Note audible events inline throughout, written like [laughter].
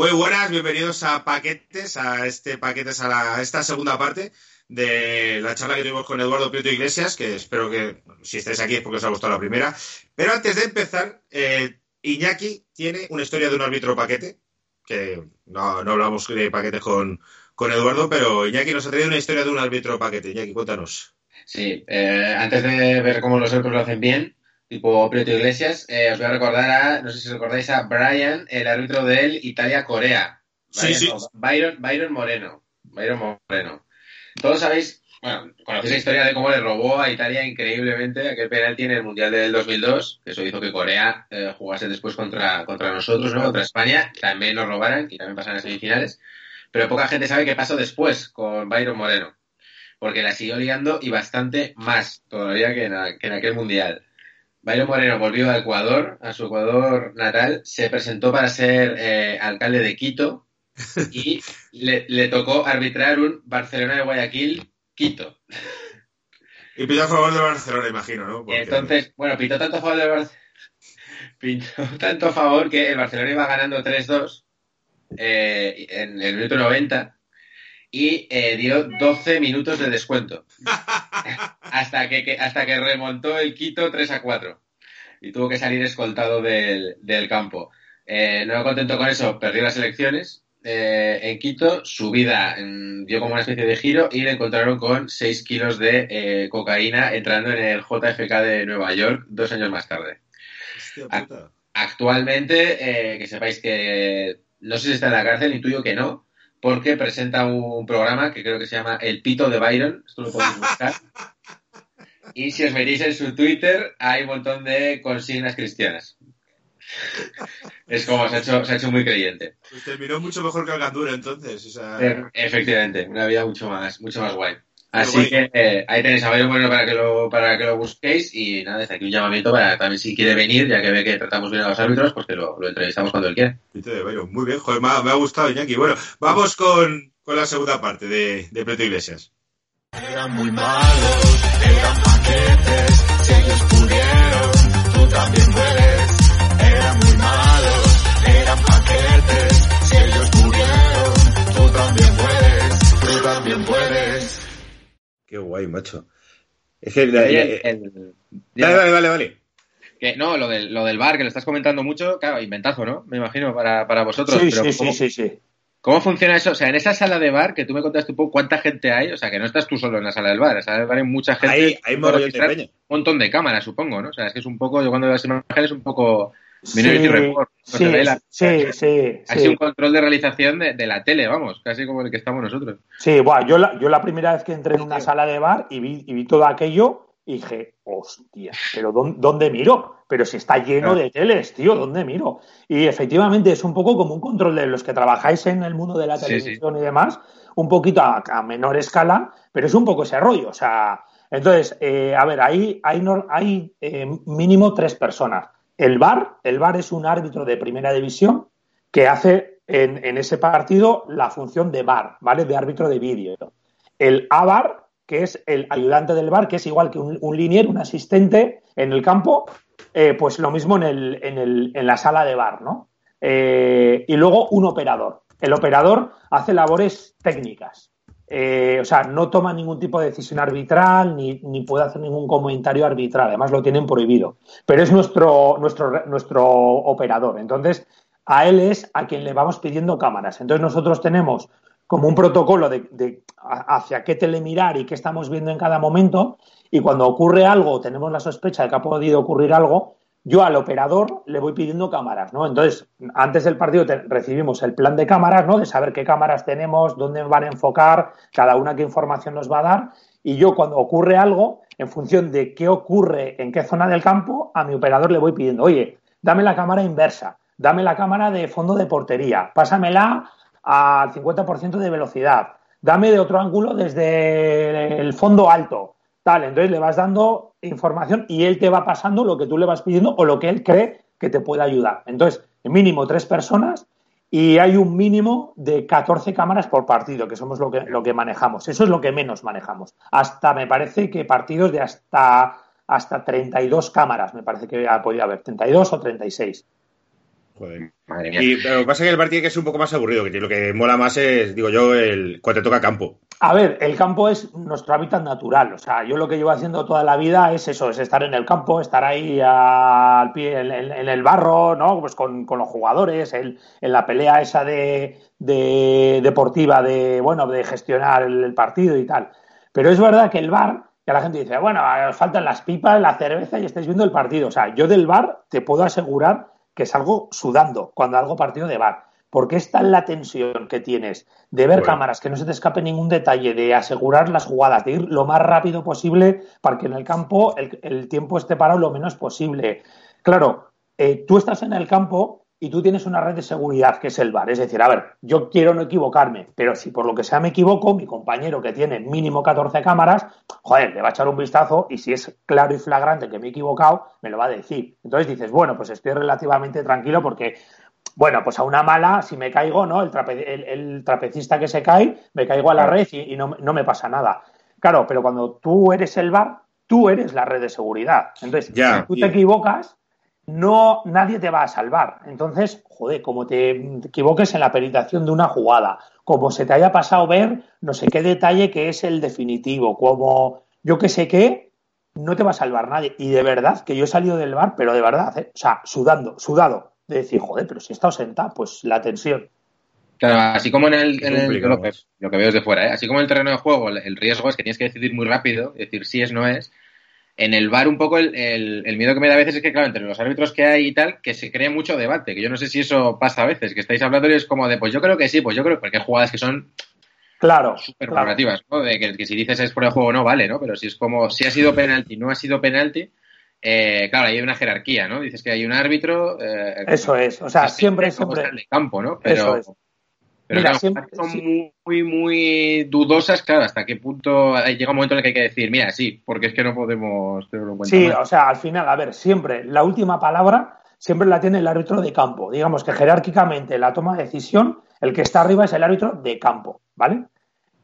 Muy buenas, bienvenidos a Paquetes, a este Paquetes, a, la, esta segunda parte de la charla que tuvimos con Eduardo Prieto Iglesias, que espero que si estáis aquí es porque os ha gustado la primera. Pero antes de empezar, eh, Iñaki tiene una historia de un árbitro paquete, que no, no hablamos de paquetes con, con, Eduardo, pero Iñaki nos ha traído una historia de un árbitro paquete. Iñaki, cuéntanos. Sí, eh, antes de ver cómo los árbitros lo hacen bien, tipo Prieto Iglesias, eh, os voy a recordar a, no sé si recordáis a Brian, el árbitro del Italia-Corea. Sí, sí. Byron, Byron Moreno. Byron Moreno. Todos sabéis, bueno, conocéis la historia de cómo le robó a Italia increíblemente aquel penalti en el Mundial del 2002, que eso hizo que Corea eh, jugase después contra, contra nosotros, ¿no? Contra España, también nos robaran y también pasaran a semifinales. Pero poca gente sabe qué pasó después con Byron Moreno, porque la siguió liando y bastante más todavía que en, que en aquel Mundial. Byron Moreno volvió a Ecuador, a su Ecuador natal, se presentó para ser eh, alcalde de Quito [laughs] y le, le, tocó arbitrar un Barcelona de Guayaquil Quito. Y pitó a favor de Barcelona, imagino, ¿no? Porque... Entonces, bueno, pitó tanto a favor del Barcelona. [laughs] Pintó tanto a favor que el Barcelona iba ganando 3-2 eh, en el minuto 90 y eh, dio 12 minutos de descuento. [laughs] hasta, que, que, hasta que remontó el Quito 3 a 4. Y tuvo que salir escoltado del, del campo. Eh, no contento con eso, perdió las elecciones eh, en Quito. Su vida mm, dio como una especie de giro y le encontraron con 6 kilos de eh, cocaína entrando en el JFK de Nueva York dos años más tarde. Hostia, Actualmente, que sepáis que no sé si está en la cárcel, intuyo que no, porque presenta un programa que creo que se llama El Pito de Byron. Esto lo podéis buscar. Y si os veréis en su Twitter, hay un montón de consignas cristianas. Es como se ha hecho, se ha hecho muy creyente. Pues terminó mucho mejor que Alcandura entonces. O sea... Efectivamente, una vida mucho más, mucho más guay. Así que eh, ahí tenéis a Byron Bueno para que lo para que lo busquéis y nada, desde aquí un llamamiento para también si quiere venir, ya que ve que tratamos bien a los árbitros, pues que lo, lo entrevistamos cuando él quiera. Muy bien, joder, me ha, me ha gustado Iñaki. Bueno, vamos con, con la segunda parte de, de Preto Iglesias. Eran muy malos, eran paquetes, si ellos pudieron, tú también puedes. Eran muy malos, eran paquetes, si ellos pudieron, tú también puedes, tú también puedes. Qué guay, macho. Es que... La, la, el, el... Vale, vale, vale, vale. Que, no, lo del, lo del bar, que lo estás comentando mucho, claro, inventazo, ¿no? Me imagino, para, para vosotros. Sí, pero sí, ¿cómo, sí, sí, sí. ¿Cómo funciona eso? O sea, en esa sala de bar, que tú me contaste un poco cuánta gente hay, o sea, que no estás tú solo en la sala del bar, en la sala del bar hay mucha gente. Hay, hay. Un montón de cámaras, supongo, ¿no? O sea, es que es un poco, yo cuando veo las imágenes, un poco Minority Sí, Report. No sí, se ve la- sí, sí, Ha sí. sido un control de realización de, de la tele, vamos, casi como el que estamos nosotros. Sí, bueno, yo la, yo la primera vez que entré en una sala de bar y vi, y vi todo aquello y dije, hostia, pero ¿dónde, dónde miro? Pero si está lleno de teles, tío, ¿dónde miro? Y efectivamente es un poco como un control de los que trabajáis en el mundo de la televisión y demás, un poquito a, a menor escala, pero es un poco ese rollo. O sea, entonces, eh, a ver, ahí hay, hay eh, mínimo tres personas. El VAR, el VAR es un árbitro de primera división que hace en, ese partido la función de VAR, ¿vale? De árbitro de vídeo. El AVAR, que es el ayudante del VAR, que es igual que un, un linier, un asistente en el campo, eh, pues lo mismo en la sala de VAR, ¿no? Eh, y luego un operador. El operador hace labores técnicas. Eh, o sea, no toma ningún tipo de decisión arbitral ni, ni puede hacer ningún comentario arbitral. Además, lo tienen prohibido. Pero es nuestro, nuestro, nuestro operador. Entonces, a él es a quien le vamos pidiendo cámaras. Entonces, nosotros tenemos como un protocolo de, de hacia qué tele mirar y qué estamos viendo en cada momento. Y cuando ocurre algo, tenemos la sospecha de que ha podido ocurrir algo, yo al operador le voy pidiendo cámaras, ¿no? Entonces, antes del partido recibimos el plan de cámaras, ¿no? De saber qué cámaras tenemos, dónde van a enfocar, cada una qué información nos va a dar. Y yo cuando ocurre algo, en función de qué ocurre en qué zona del campo, a mi operador le voy pidiendo, oye, dame la cámara inversa, dame la cámara de fondo de portería, pásamela al 50% de velocidad, dame de otro ángulo desde el fondo alto, tal. Entonces le vas dando información y él te va pasando lo que tú le vas pidiendo o lo que él cree que te puede ayudar. Entonces, mínimo tres personas y hay un mínimo de 14 cámaras por partido, que somos lo que, lo que manejamos. Eso es lo que menos manejamos. Hasta me parece que partidos de hasta, hasta 32 cámaras, me parece que podía haber, 32 o 36. Joder. Madre mía. Y pero lo que pasa es que el bar tiene que ser un poco más aburrido, que lo que mola más es, digo yo, el cuando te toca campo. A ver, el campo es nuestro hábitat natural. O sea, yo lo que llevo haciendo toda la vida es eso, es estar en el campo, estar ahí al pie, en, el barro, ¿no? Pues con, los jugadores, en, la pelea esa de, deportiva, de bueno, de gestionar el, partido y tal. Pero es verdad que el bar, que la gente dice, bueno, faltan las pipas, la cerveza y estáis viendo el partido. O sea, yo del bar te puedo asegurar que salgo sudando cuando hago partido de bar. Porque está la tensión que tienes de ver cámaras, que no se te escape ningún detalle, de asegurar las jugadas, de ir lo más rápido posible para que en el campo el, tiempo esté parado lo menos posible. Claro, eh, tú estás en el campo y tú tienes una red de seguridad que es el bar. Es decir, a ver, yo quiero no equivocarme, pero si por lo que sea me equivoco, mi compañero que tiene mínimo 14 cámaras, joder, le va a echar un vistazo y si es claro y flagrante que me he equivocado, me lo va a decir. Entonces dices, bueno, pues estoy relativamente tranquilo porque bueno, pues a una mala, si me caigo, ¿no? El, el, trapecista que se cae, me caigo a la red y, no, me pasa nada. Claro, pero cuando tú eres el bar, tú eres la red de seguridad. Entonces, si tú te equivocas, no, nadie te va a salvar. Entonces, joder, como te equivoques en la peritación de una jugada, como se te haya pasado ver no sé qué detalle que es el definitivo, como yo que sé qué, no te va a salvar nadie. Y de verdad que yo he salido del bar, pero de verdad, ¿eh? o sea, sudando, sudado de decir, joder, pero si he estado sentado, pues la tensión. Claro, así como en el, lo, que, veo desde fuera, ¿eh? así como en el terreno de juego, el, riesgo es que tienes que decidir muy rápido, decir si es no es. En el bar un poco el, miedo que me da a veces es que, claro, entre los árbitros que hay y tal, que se cree mucho debate, que yo no sé si eso pasa a veces, que estáis hablando y es como de, pues yo creo que sí, pues yo creo, porque hay jugadas que son claro, súper ¿no? De que, que, si dices es por el juego no vale, ¿no? Pero si es como, si ha sido penalti, no ha sido penalti, eh, claro, hay una jerarquía, ¿no? Dices que hay un árbitro. Eh, Eso es, o sea, siempre, siempre. El campo, ¿no? Pero, pero son muy, muy dudosas, claro, hasta qué punto llega un momento en el que hay que decir, mira, sí, porque es que no podemos tenerlo en cuenta. Sí, o sea, al final, a ver, siempre la última palabra siempre la tiene el árbitro de campo. Digamos que jerárquicamente la toma de decisión, el que está arriba es el árbitro de campo, ¿vale?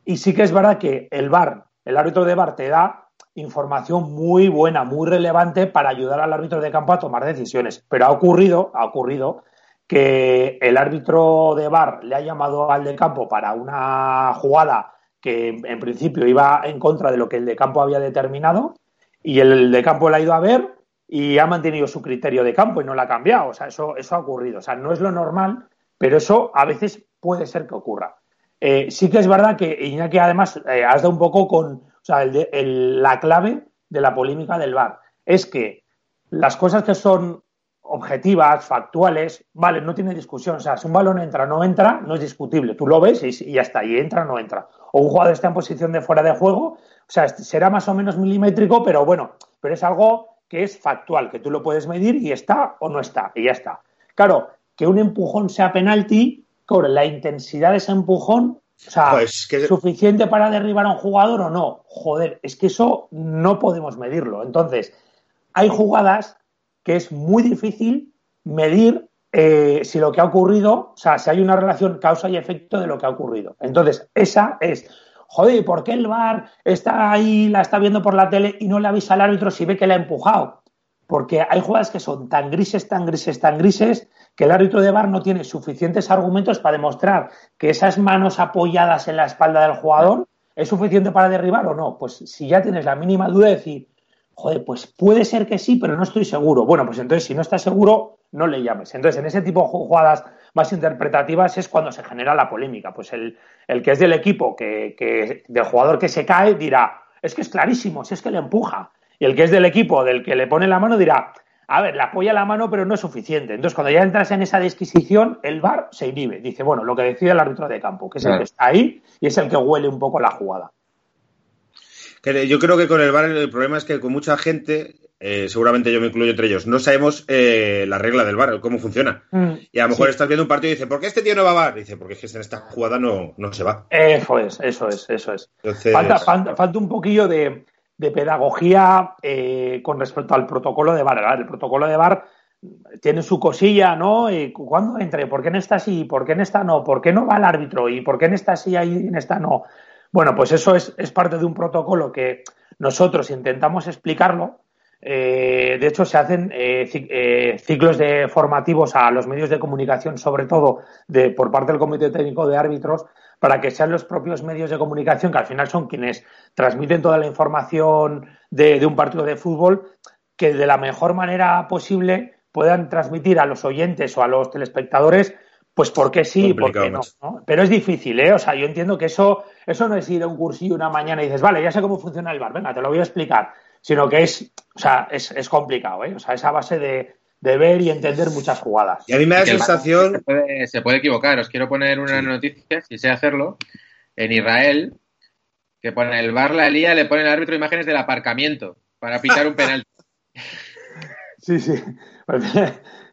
Y sí que es verdad que el VAR, el árbitro de VAR te da información muy buena, muy relevante para ayudar al árbitro de campo a tomar decisiones. Pero ha ocurrido, ha ocurrido que el árbitro de bar le ha llamado al de campo para una jugada que en principio iba en contra de lo que el de campo había determinado y el de campo le ha ido a ver y ha mantenido su criterio de campo y no lo ha cambiado. O sea, eso, eso ha ocurrido. O sea, no es lo normal, pero eso a veces puede ser que ocurra. Eh, sí que es verdad que Iñaki además eh, has dado un poco con, o sea, la clave de la polémica del VAR es que las cosas que son objetivas, factuales, vale, no tiene discusión. O sea, si un balón entra o no entra, no es discutible. Tú lo ves y, ya está, y entra o no entra. O un jugador está en posición de fuera de juego, o sea, será más o menos milimétrico, pero bueno, pero es algo que es factual, que tú lo puedes medir y está o no está, y ya está. Claro, que un empujón sea penalti, con la intensidad de ese empujón o sea, pues ¿suficiente para derribar a un jugador o no? Joder, es que eso no podemos medirlo. Entonces, hay jugadas que es muy difícil medir eh, si lo que ha ocurrido, o sea, si hay una relación causa y efecto de lo que ha ocurrido. Entonces, esa es, joder, ¿por qué el VAR está ahí, la está viendo por la tele y no le avisa al árbitro si ve que la ha empujado? Porque hay jugadas que son tan grises, tan grises, tan grises, que el árbitro de bar no tiene suficientes argumentos para demostrar que esas manos apoyadas en la espalda del jugador es suficiente para derribar o no. Pues si ya tienes la mínima duda de decir, joder, pues puede ser que sí, pero no estoy seguro. Bueno, pues entonces si no estás seguro, no le llames. Entonces, en ese tipo de jugadas más interpretativas es cuando se genera la polémica. Pues el, que es del equipo, que, que, del jugador que se cae, dirá, es que es clarísimo, si es que le empuja. Y el que es del equipo, del que le pone la mano, dirá, a ver, le apoya la mano, pero no es suficiente. Entonces, cuando ya entras en esa disquisición, el VAR se inhibe. Dice, bueno, lo que decide el árbitro de campo, que es el que está ahí y es el que huele un poco la jugada. Yo creo que con el VAR el problema es que con mucha gente, eh, seguramente yo me incluyo entre ellos, no sabemos eh, la regla del VAR, cómo funciona. Mm, Y a lo mejor sí. estás viendo un partido y dices, ¿por qué este tío no va a VAR? Y dice, porque es que en esta jugada no, no se va. Eso es, eso es, eso es. Entonces, Falta, falta, falta un poquillo de, de pedagogía eh, con respecto al protocolo de VAR. El protocolo de VAR tiene su cosilla, ¿no? ¿Cuándo entre? ¿Por qué en esta sí? ¿Por qué en esta no? ¿Por qué no va el árbitro? ¿Y por qué en esta sí y en esta no? Bueno, pues eso es, es parte de un protocolo que nosotros intentamos explicarlo. Eh, de hecho, se hacen eh, eh, ciclos de formativos a los medios de comunicación, sobre todo de, por parte del Comité Técnico de Árbitros, para que sean los propios medios de comunicación, que al final son quienes transmiten toda la información de, de un partido de fútbol, que de la mejor manera posible puedan transmitir a los oyentes o a los telespectadores, pues por qué sí, por Complicado, qué no. ¿no? Pero es difícil, ¿eh? O sea, yo entiendo que eso, eso no es ir a un cursillo una mañana y dices, vale, ya sé cómo funciona el bar, venga, te lo voy a explicar, sino que es, o sea, es, es complicado, ¿eh? O sea, esa base de, de ver y entender muchas jugadas. y a mí me da la sensación... Se puede, se puede equivocar. Os quiero poner una noticia, si sé hacerlo. En Israel, que pone el bar la lía, le pone el árbitro imágenes del aparcamiento para pitar un penalti. [laughs] Sí, sí. [laughs]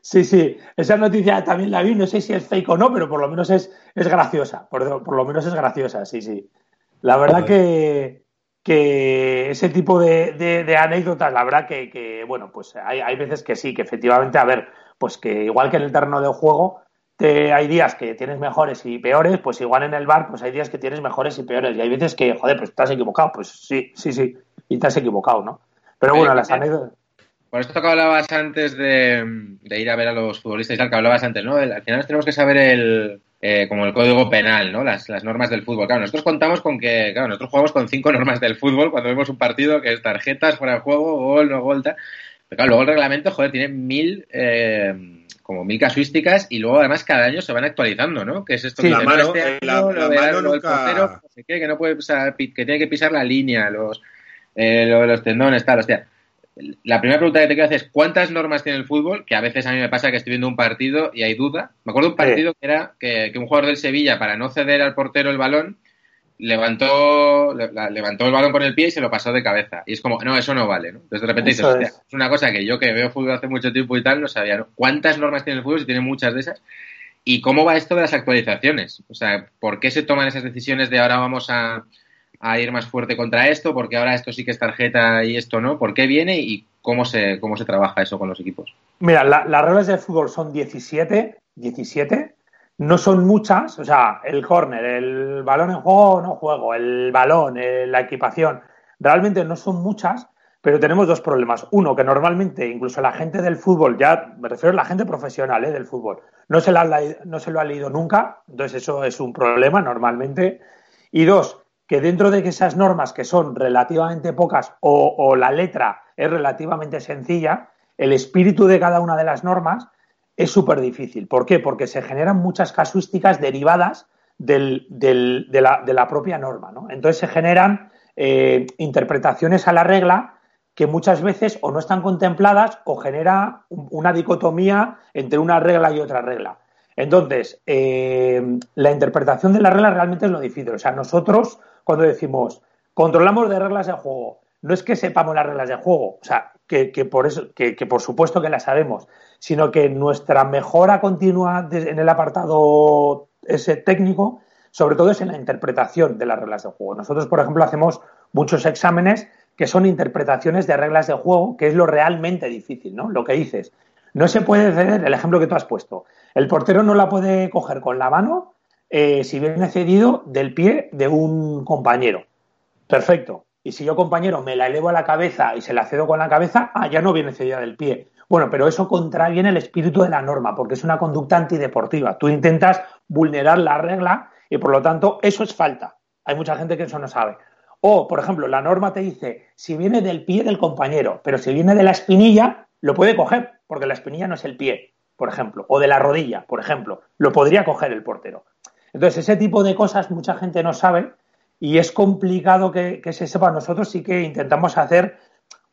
Sí, sí. Esa noticia también la vi, no sé si es fake o no, pero por lo menos es, es graciosa. Por, por lo menos es graciosa, sí, sí. La verdad que, que ese tipo de, de- de anécdotas, la verdad que, que, bueno, pues hay, hay veces que sí, que efectivamente, a ver, pues que igual que en el terreno de juego, te, hay días que tienes mejores y peores, pues igual en el bar, pues hay días que tienes mejores y peores. Y hay veces que, joder, pues has equivocado. Pues sí, sí, sí. Y te has equivocado, ¿no? Pero bueno, Oye, las anécdotas. Por esto que hablabas antes de, de ir a ver a los futbolistas y tal, que hablabas antes, ¿no? El- al final tenemos que saber el, eh, como el código penal, ¿no? Las, las normas del fútbol. Claro, nosotros contamos con que, claro, nosotros jugamos con cinco normas del fútbol cuando vemos un partido que es tarjetas, fuera de juego, gol, no gol, tal. Pero claro, luego el reglamento, joder, tiene mil, eh, como mil casuísticas y luego además cada año se van actualizando, ¿no? Que es esto Sí, que la mano, este eh, año la- lo la verá- mano lo nunca- portero, no sé qué, que no puede pisar, pi- que tiene que pisar la línea, los, eh, lo de los tendones, tal, hostia. La primera pregunta que te quiero hacer es ¿cuántas normas tiene el fútbol? Que a veces a mí me pasa que estoy viendo un partido y hay duda. Me acuerdo de un partido que era que, que un jugador del Sevilla, para no ceder al portero el balón, levantó, le- la- levantó el balón con el pie y se lo pasó de cabeza. Y es como, no, eso no vale, ¿no? Entonces de repente dices, Eso "Hostia, es. es una cosa que yo que veo fútbol hace mucho tiempo y tal, no sabía, ¿no? ¿Cuántas normas tiene el fútbol? Si tiene muchas de esas. ¿Y cómo va esto de las actualizaciones? O sea, ¿por qué se toman esas decisiones de ahora vamos a, a ir más fuerte contra esto? Porque ahora esto sí que es tarjeta y esto no. ¿Por qué viene y cómo se, cómo se trabaja eso con los equipos? Mira, la- las reglas de fútbol son 17, 17, no son muchas, o sea, el córner, el balón en juego o no juego, el balón, eh, la equipación, realmente no son muchas, pero tenemos dos problemas. Uno, que normalmente incluso la gente del fútbol, ya me refiero a la gente profesional eh, del fútbol, no se, la no se lo ha leído nunca, entonces eso es un problema normalmente. Y dos, que dentro de esas normas que son relativamente pocas o, la letra es relativamente sencilla, el espíritu de cada una de las normas es súper difícil. ¿Por qué? Porque se generan muchas casuísticas derivadas del- de, la, de la propia norma. ¿no? Entonces se generan eh, interpretaciones a la regla que muchas veces o no están contempladas o genera un- una dicotomía entre una regla y otra regla. Entonces, eh, la interpretación de la regla realmente es lo difícil. O sea, nosotros cuando decimos controlamos de reglas de juego, no es que sepamos las reglas de juego, o sea, que, que por eso, que, que por supuesto que las sabemos, sino que nuestra mejora continua en el apartado ese técnico, sobre todo es en la interpretación de las reglas de juego. Nosotros, por ejemplo, hacemos muchos exámenes que son interpretaciones de reglas de juego, que es lo realmente difícil, ¿no? Lo que dices. No se puede ceder, el ejemplo que tú has puesto. El portero no la puede coger con la mano eh, si viene cedido del pie de un compañero. Perfecto. Y si yo, compañero, me la elevo a la cabeza y se la cedo con la cabeza, ah, ya no viene cedida del pie. Bueno, pero eso contraviene el espíritu de la norma, porque es una conducta antideportiva. Tú intentas vulnerar la regla y, por lo tanto, eso es falta. Hay mucha gente que eso no sabe. O, por ejemplo, la norma te dice, si viene del pie del compañero, pero si viene de la espinilla, lo puede coger, porque la espinilla no es el pie, por ejemplo, o de la rodilla, por ejemplo, lo podría coger el portero. Entonces, ese tipo de cosas mucha gente no sabe y es complicado que, se sepa. Nosotros sí que intentamos hacer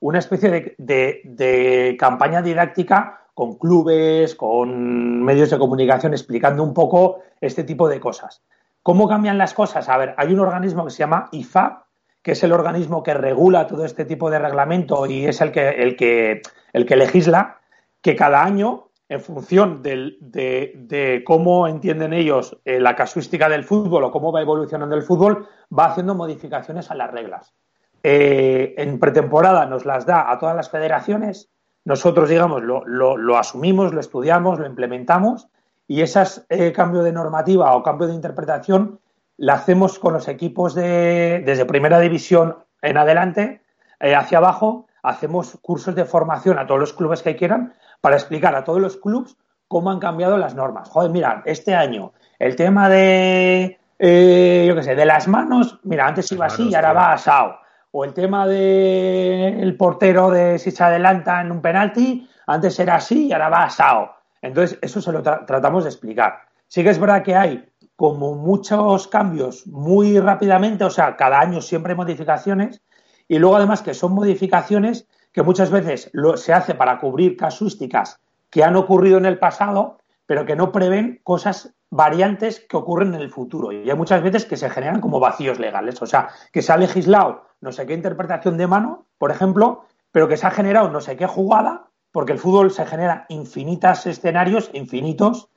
una especie de, de- campaña didáctica con clubes, con medios de comunicación, explicando un poco este tipo de cosas. ¿Cómo cambian las cosas? A ver, hay un organismo que se llama IFAB, que es el organismo que regula todo este tipo de reglamento y es el que, el que, el que legisla, que cada año, en función de, cómo entienden ellos eh, la casuística del fútbol o cómo va evolucionando el fútbol, va haciendo modificaciones a las reglas. Eh, en pretemporada nos las da a todas las federaciones, nosotros, digamos, lo, lo, lo asumimos, lo estudiamos, lo implementamos y ese eh, cambio de normativa o cambio de interpretación la hacemos con los equipos de, desde primera división en adelante, eh, hacia abajo, hacemos cursos de formación a todos los clubes que quieran para explicar a todos los clubes cómo han cambiado las normas. Joder, mira, este año el tema de, eh, yo qué sé, de las manos, mira, antes iba así y ahora va asado. O el tema del el portero de si se adelanta en un penalti, antes era así y ahora va asado. Entonces, eso se lo tra tratamos de explicar. Sí que es verdad que hay como muchos cambios muy rápidamente, o sea, cada año siempre hay modificaciones, y luego además que son modificaciones que muchas veces lo, se hace para cubrir casuísticas que han ocurrido en el pasado, pero que no prevén cosas variantes que ocurren en el futuro. Y hay muchas veces que se generan como vacíos legales. O sea, que se ha legislado no sé qué interpretación de mano, por ejemplo, pero que se ha generado no sé qué jugada, porque el fútbol se genera infinitos escenarios, infinitos,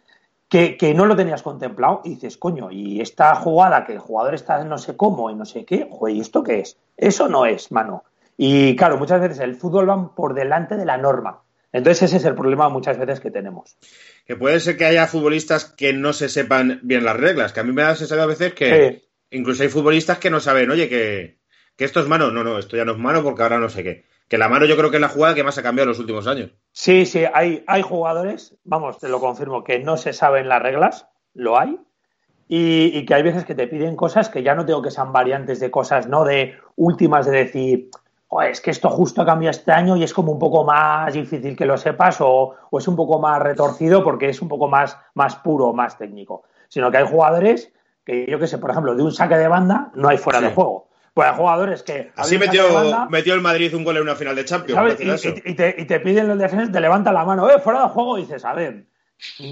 que, que, no lo tenías contemplado y dices, coño, y esta jugada que el jugador está no sé cómo y no sé qué, joder, ¿y esto qué es? Eso no es, mano. Y claro, muchas veces el fútbol va por delante de la norma. Entonces ese es el problema muchas veces que tenemos. Que puede ser que haya futbolistas que no se sepan bien las reglas, que a mí me da la sensación a veces que sí. incluso hay futbolistas que no saben, oye, que, que esto es mano, no, no, esto ya no es mano porque ahora no sé qué. Que la mano yo creo que es la jugada que más ha cambiado en los últimos años. Sí, sí, hay, hay jugadores, vamos, te lo confirmo, que no se saben las reglas, lo hay, y, y, que hay veces que te piden cosas que ya no tengo que sean variantes de cosas, no de últimas de decir, oh, es que esto justo ha cambiado este año y es como un poco más difícil que lo sepas o, o, es un poco más retorcido porque es un poco más, más puro, más técnico. Sino que hay jugadores que, yo que sé, por ejemplo, de un saque de banda no hay fuera sí. de juego. Pues hay jugadores que. Así metió, banda, metió el Madrid un gol en una final de Champions. Y, y, y, te, y, te, piden los defensores, te levanta la mano, eh, fuera de juego, y dices, a ver,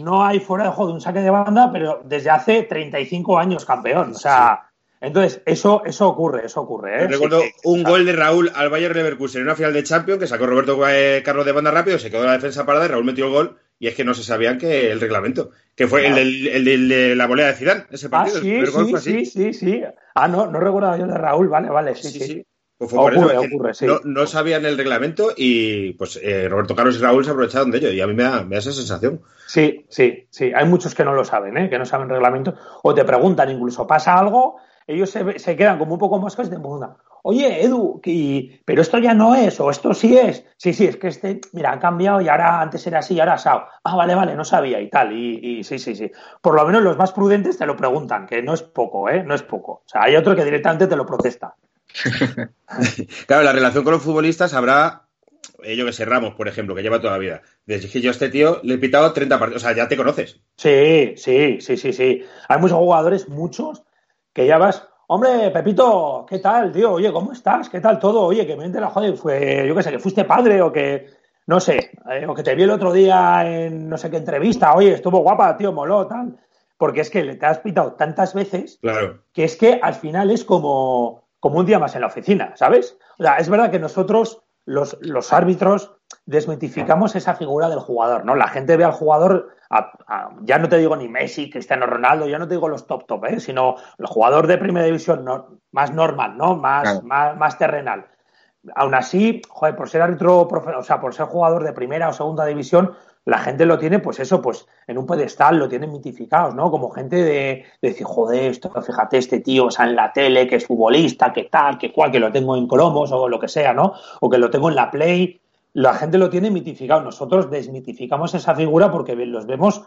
no hay fuera de juego de un saque de banda, pero desde hace 35 años campeón. O sea. Entonces, eso, eso ocurre, eso ocurre. ¿eh? Recuerdo sí, un gol de Raúl al Bayern Leverkusen en una final de Champions que sacó Roberto eh, Carlos de banda rápido, se quedó la defensa parada y Raúl metió el gol y es que no se sabían que el reglamento, que fue claro. el, de la volea de Zidane, ese partido. Ah, sí, el sí, sí, sí, sí. Ah, no, no recordaba yo de Raúl, vale, vale, sí, sí. sí. Pues fue ocurre, por eso, ocurre, sí. no, no, sabían el reglamento y pues eh, Roberto Carlos y Raúl se aprovecharon de ello y a mí me da, me da, esa sensación. Sí, sí, sí. Hay muchos que no lo saben, ¿eh? que no saben reglamento o te preguntan incluso, ¿pasa algo? Ellos se, se quedan como un poco moscas de muda. Oye, Edu, y, pero esto ya no es, o esto sí es. Sí, sí, es que este, mira, ha cambiado y ahora antes era así y ahora asado. Ah, vale, vale, no sabía y tal. Y, y, sí, sí, sí. Por lo menos los más prudentes te lo preguntan, que no es poco, ¿eh? No es poco. O sea, hay otro que directamente te lo protesta. [laughs] claro, la relación con los futbolistas habrá, eh, yo que sé, Ramos, por ejemplo, que lleva toda la vida. Desde que yo a este tío le he pitado 30 partidos. O sea, ya te conoces. Sí, sí, sí, sí, sí. Hay muchos jugadores, muchos, que ya vas Hombre, Pepito, ¿qué tal, tío? Oye, ¿cómo estás? ¿Qué tal todo? Oye, que me la joder, fue, yo qué sé, que fuiste padre o que, no sé, eh, o que te vi el otro día en no sé qué entrevista, oye, estuvo guapa, tío, moló, tal. Porque es que le te has pitado tantas veces claro. que es que al final es como, como un día más en la oficina, ¿sabes? O sea, es verdad que nosotros, los, los árbitros, desmitificamos esa figura del jugador, ¿no? La gente ve al jugador, a, a, ya no te digo ni Messi, Cristiano Ronaldo, ya no te digo los top top, ¿eh? sino el jugador de primera división no, más normal, ¿no? Más, claro. más, más, terrenal. Aún así, joder, por ser árbitro, o sea, por ser jugador de primera o segunda división, la gente lo tiene, pues eso, pues en un pedestal, lo tienen mitificados, ¿no? Como gente de, de decir, joder, esto, fíjate, este tío, o sea, en la tele, que es futbolista, que tal, que cual, que lo tengo en cromos o lo que sea, ¿no? O que lo tengo en la Play, la gente lo tiene mitificado. Nosotros desmitificamos esa figura porque los vemos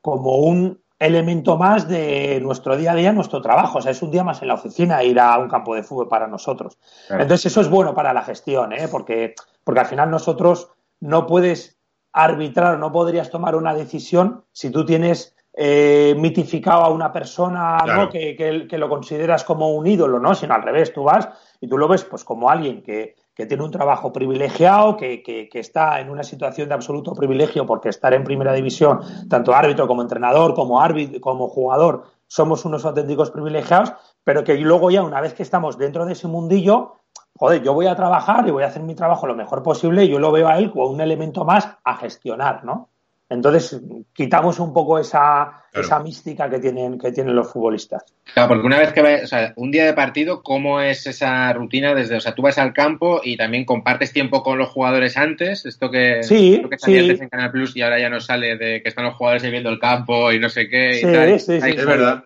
como un elemento más de nuestro día a día, nuestro trabajo. O sea, es un día más en la oficina ir a un campo de fútbol para nosotros. Claro. Entonces, eso es bueno para la gestión, ¿eh? porque, porque al final nosotros no puedes arbitrar, no podrías tomar una decisión si tú tienes eh, mitificado a una persona claro. ¿no? que, que, que, lo consideras como un ídolo, ¿no? Sino al revés, tú vas y tú lo ves pues como alguien que, que tiene un trabajo privilegiado, que, que, está en una situación de absoluto privilegio porque estar en primera división, tanto árbitro como entrenador, como árbitro, como jugador, somos unos auténticos privilegiados, pero que luego ya una vez que estamos dentro de ese mundillo, joder, yo voy a trabajar y voy a hacer mi trabajo lo mejor posible y yo lo veo a él como un elemento más a gestionar, ¿no? Entonces, quitamos un poco esa, esa mística que tienen, que tienen los futbolistas. Claro, porque una vez que ves, o sea, un día de partido, ¿cómo es esa rutina desde, o sea, tú vas al campo y también compartes tiempo con los jugadores antes? Esto que, sí, que salía sí. antes en Canal Plus y ahora ya no sale de que están los jugadores viendo el campo y no sé qué y Sí, tal. sí, Ahí. Es verdad.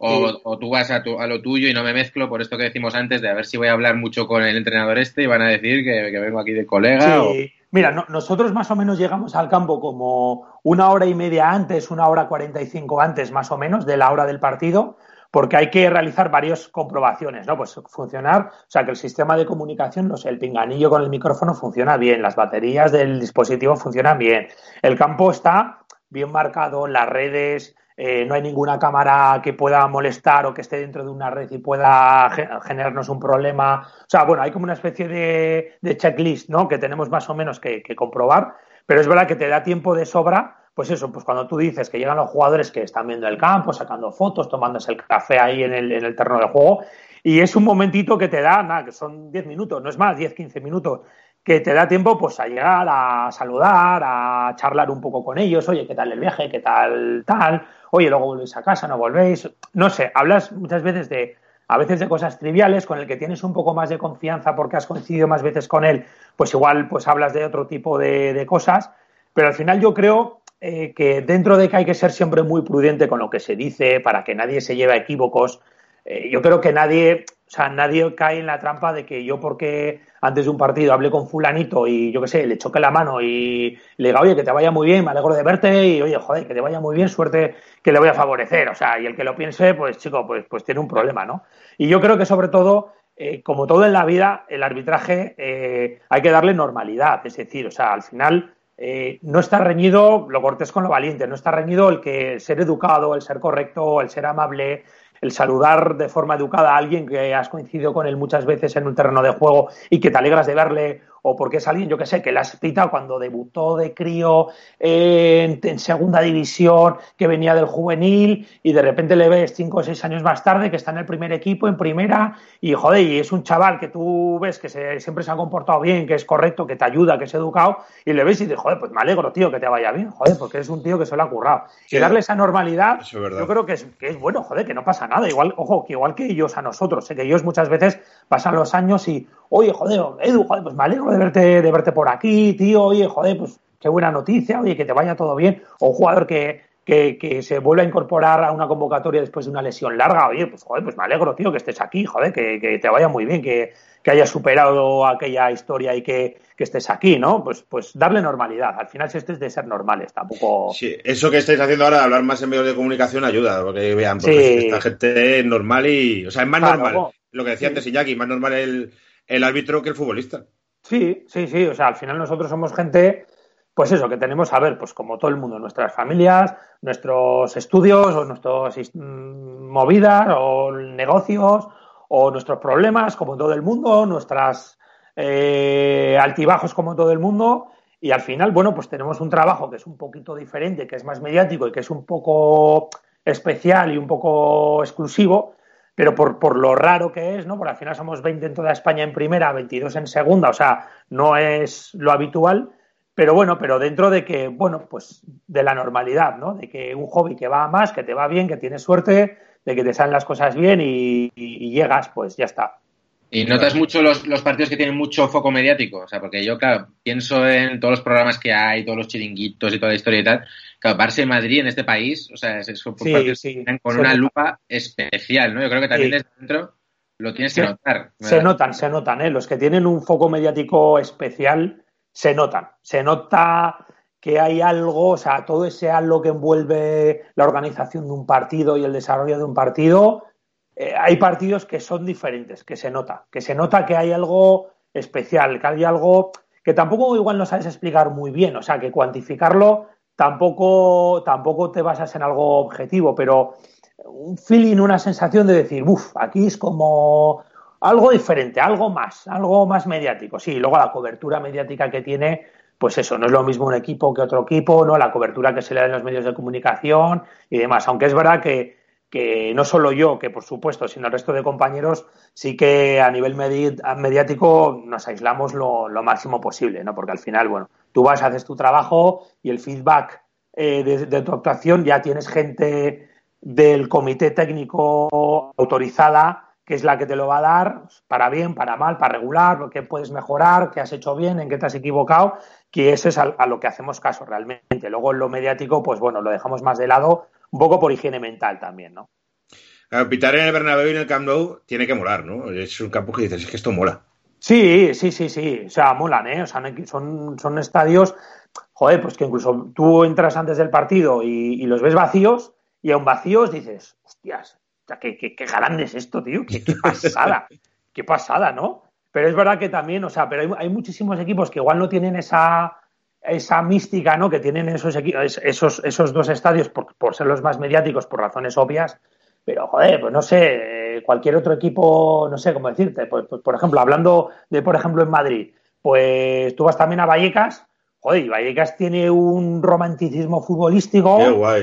O, o tú vas a, tu- a lo tuyo y no me mezclo por esto que decimos antes de a ver si voy a hablar mucho con el entrenador este y van a decir que, que vengo aquí de colega. o- Sí. Mira, no- nosotros más o menos llegamos al campo como una hora y media antes, una hora cuarenta y cinco antes más o menos de la hora del partido, porque hay que realizar varias comprobaciones, ¿no? Pues funcionar, o sea, que el sistema de comunicación, no sé, el pinganillo con el micrófono funciona bien, las baterías del dispositivo funcionan bien, el campo está bien marcado, las redes, eh, no hay ninguna cámara que pueda molestar o que esté dentro de una red y pueda ge- generarnos un problema. O sea, bueno, hay como una especie de, checklist, ¿no? Que tenemos más o menos que, que comprobar, pero es verdad que te da tiempo de sobra. Pues eso, pues cuando tú dices que llegan los jugadores que están viendo el campo, sacando fotos, tomándose el café ahí en el, en el terreno de juego, y es un momentito que te da, nada, que son 10 minutos, no es más, 10, 15 minutos, que te da tiempo pues a llegar a saludar, a charlar un poco con ellos, oye, ¿qué tal el viaje? ¿Qué tal tal? Oye, luego volvéis a casa, no volvéis. No sé, hablas muchas veces de, a veces de cosas triviales con el que tienes un poco más de confianza porque has coincidido más veces con él, pues igual pues hablas de otro tipo de, cosas, pero al final yo creo eh, que dentro de que hay que ser siempre muy prudente con lo que se dice para que nadie se lleve a equívocos, eh, yo creo que nadie, o sea, nadie cae en la trampa de que yo porque antes de un partido hablé con fulanito y yo qué sé, le choque la mano y le diga, oye, que te vaya muy bien, me alegro de verte y oye, joder, que te vaya muy bien, suerte que le voy a favorecer. O sea, y el que lo piense, pues chico, pues, pues tiene un problema, ¿no? Y yo creo que sobre todo, eh, como todo en la vida, el arbitraje eh, hay que darle normalidad, es decir, o sea, al final eh, no está reñido lo cortés con lo valiente, no está reñido el que ser educado, el ser correcto, el ser amable, el saludar de forma educada a alguien que has coincidido con él muchas veces en un terreno de juego y que te alegras de verle, o porque es alguien, yo que sé, que le has pitado cuando debutó de crío en, en segunda división, que venía del juvenil, y de repente le ves cinco o seis años más tarde que está en el primer equipo, en primera, y joder, y es un chaval que tú ves que se- siempre se ha comportado bien, que es correcto, que te ayuda, que es educado, y le ves y dices, joder, pues me alegro, tío, que te vaya bien, joder, porque es un tío que se lo ha currado. Sí. y darle esa normalidad, es yo creo que es, que es bueno, joder, que no pasa nada. Igual, ojo, que igual que ellos a nosotros, sé que ellos muchas veces pasan los años y, oye, joder, Edu, joder, pues me alegro de verte, de verte por aquí, tío, oye, joder, pues qué buena noticia, oye, que te vaya todo bien. O un jugador que, que, que se vuelve a incorporar a una convocatoria después de una lesión larga, oye, pues joder, pues me alegro, tío, que estés aquí, joder, que, que te vaya muy bien, que, que hayas superado aquella historia y que, estés aquí, ¿no? Pues, pues darle normalidad. Al final, si estés de ser normales, tampoco. Sí, eso que estáis haciendo ahora de hablar más en medios de comunicación ayuda, porque vean, porque Sí. esta gente es normal y. O sea, es más Claro, normal. Lo que decía Sí. antes Iñaki, más normal el, el árbitro que el futbolista. Sí, sí, sí. O sea, al final nosotros somos gente, pues eso, que tenemos, a ver, pues como todo el mundo, nuestras familias, nuestros estudios, o nuestras mm, movidas, o negocios, o nuestros problemas, como todo el mundo, nuestras eh, altibajos, como todo el mundo. Y al final, bueno, pues tenemos un trabajo que es un poquito diferente, que es más mediático y que es un poco especial y un poco exclusivo, pero por, por lo raro que es, ¿no? Porque al final somos 20 en toda España en primera, 22 en segunda, o sea, no es lo habitual, pero bueno, pero dentro de que, bueno, pues de la normalidad, ¿no? De que un hobby que va a más, que te va bien, que tienes suerte, de que te salen las cosas bien y, y- y llegas, pues ya está. ¿Y notas mucho los, los partidos que tienen mucho foco mediático? O sea, porque yo, claro, pienso en todos los programas que hay, todos los chiringuitos y toda la historia y tal. Claro, Barça y Madrid en este país, o sea, es- Sí, partidos sí, que están con una nota. lupa especial, ¿no? Yo creo que también Sí. desde dentro lo tienes que notar. Se notan, se notan, ¿eh? Los que tienen un foco mediático especial, se notan. Se nota que hay algo, o sea, todo ese halo que envuelve la organización de un partido y el desarrollo de un partido. Eh, hay partidos que son diferentes, que se nota, que se nota que hay algo especial, que hay algo que tampoco igual no sabes explicar muy bien, o sea, que cuantificarlo tampoco, tampoco te basas en algo objetivo, pero un feeling, una sensación de decir, uff, aquí es como algo diferente, algo más, algo más mediático. Sí, luego la cobertura mediática que tiene, pues eso, no es lo mismo un equipo que otro equipo, ¿no? La cobertura que se le da en los medios de comunicación y demás. Aunque es verdad que que no solo yo, que por supuesto, sino el resto de compañeros, sí que a nivel mediático nos aislamos lo, máximo posible, ¿no? Porque al final, bueno, tú vas, haces tu trabajo y el feedback eh, de, tu actuación ya tienes gente del comité técnico autorizada que es la que te lo va a dar para bien, para mal, para regular, qué puedes mejorar, qué has hecho bien, en qué te has equivocado, que eso es a, lo que hacemos caso realmente. Luego en lo mediático, pues bueno, lo dejamos más de lado, un poco por higiene mental también, ¿no? pitar en el Bernabéu y en el Camp Nou tiene que molar, ¿no? Es un campo que dices, es que esto mola. Sí, sí, sí, sí. O sea, molan, ¿eh? O sea, son, son estadios, joder, pues que incluso tú entras antes del partido y, los ves vacíos y aún vacíos dices, hostias, qué, qué, qué grande es esto, tío, qué, qué pasada, qué pasada, ¿no? Pero es verdad que también, o sea, pero hay, hay muchísimos equipos que igual no tienen esa, esa mística ¿no? que tienen esos, esos, esos dos estadios por, por, ser los más mediáticos por razones obvias, pero joder, pues no sé, cualquier otro equipo, no sé cómo decirte, pues, pues, por ejemplo, hablando de, por ejemplo, en Madrid, pues tú vas también a Vallecas, joder, y Vallecas tiene un romanticismo futbolístico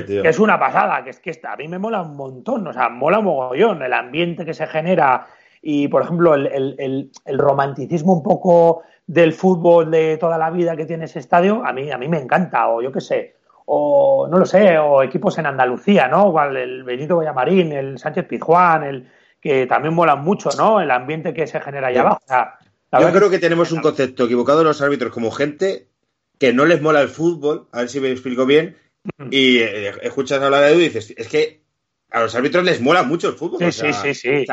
que es una pasada, que es que a mí me mola un montón, o sea, mola un mogollón el ambiente que se genera y, por ejemplo, el, el, el romanticismo un poco del fútbol de toda la vida que tiene ese estadio, a mí, a mí me encanta, o yo qué sé, o no lo sé, o equipos en Andalucía, ¿no? Igual el Benito Vallamarín, el Sánchez Pizjuán, el que también molan mucho, ¿no? El ambiente que se genera allá abajo. yo creo que tenemos un concepto equivocado de los árbitros como gente que no les mola el fútbol, a ver si me explico bien, y eh, escuchas hablar de Edu y dices, es que a los árbitros les mola mucho el fútbol. Sí, sí, sí,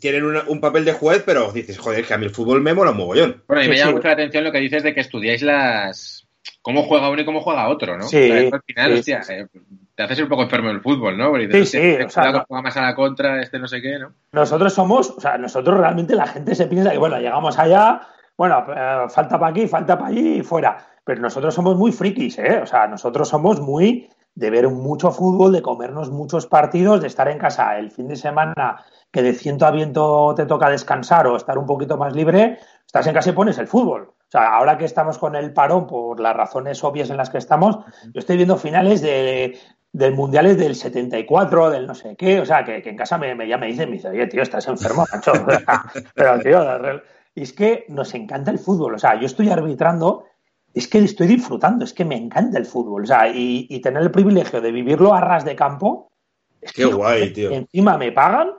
tienen un papel de juez, pero dices, joder, que a mí el fútbol me mola un mogollón. Bueno, y me llama mucho la atención lo que dices de que estudiáis las. cómo juega uno y cómo juega otro, ¿no? Sí. al final, hostia, eh, te haces un poco enfermo del fútbol, ¿no? Porque dices, sí, sí. Este o sea, juega más a la contra, este no sé qué, ¿no? Nosotros somos, o sea, nosotros realmente la gente se piensa que, bueno, llegamos allá, bueno, eh, falta para aquí, falta para allí y fuera. Pero nosotros somos muy frikis, ¿eh? O sea, nosotros somos muy de ver mucho fútbol, de comernos muchos partidos, de estar en casa el fin de semana que de ciento a viento te toca descansar o estar un poquito más libre, estás en casa y pones el fútbol. O sea, ahora que estamos con el parón por las razones obvias en las que estamos, yo estoy viendo finales de, del Mundiales del 74, del no sé qué, o sea, que, en casa me, ya me dicen, me dice, oye, tío, estás enfermo, macho. [laughs] Pero, tío, es que nos encanta el fútbol. O sea, yo estoy arbitrando es que estoy disfrutando, es que me encanta el fútbol. O sea, y, tener el privilegio de vivirlo a ras de campo. Es Qué guay, tío. Encima me pagan.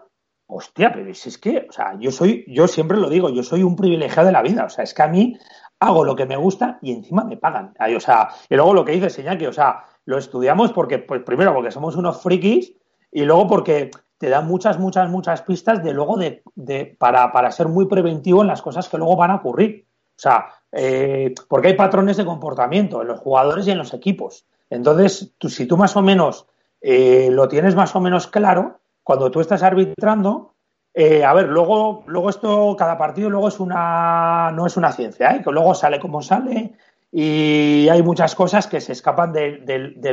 Hostia, pero es que, o sea, yo soy, yo siempre lo digo, yo soy un privilegiado de la vida. O sea, es que a mí hago lo que me gusta y encima me pagan. O sea, y luego lo que dice que o sea, lo estudiamos porque, pues primero porque somos unos frikis y luego porque te dan muchas, muchas, muchas pistas de luego de, de para, para ser muy preventivo en las cosas que luego van a ocurrir. O sea, eh, porque hay patrones de comportamiento en los jugadores y en los equipos. Entonces, tú, si tú más o menos eh, lo tienes más o menos claro, cuando tú estás arbitrando, eh, a ver, luego, luego esto, cada partido luego es una, no es una ciencia, luego sale como sale y hay muchas cosas que se escapan de,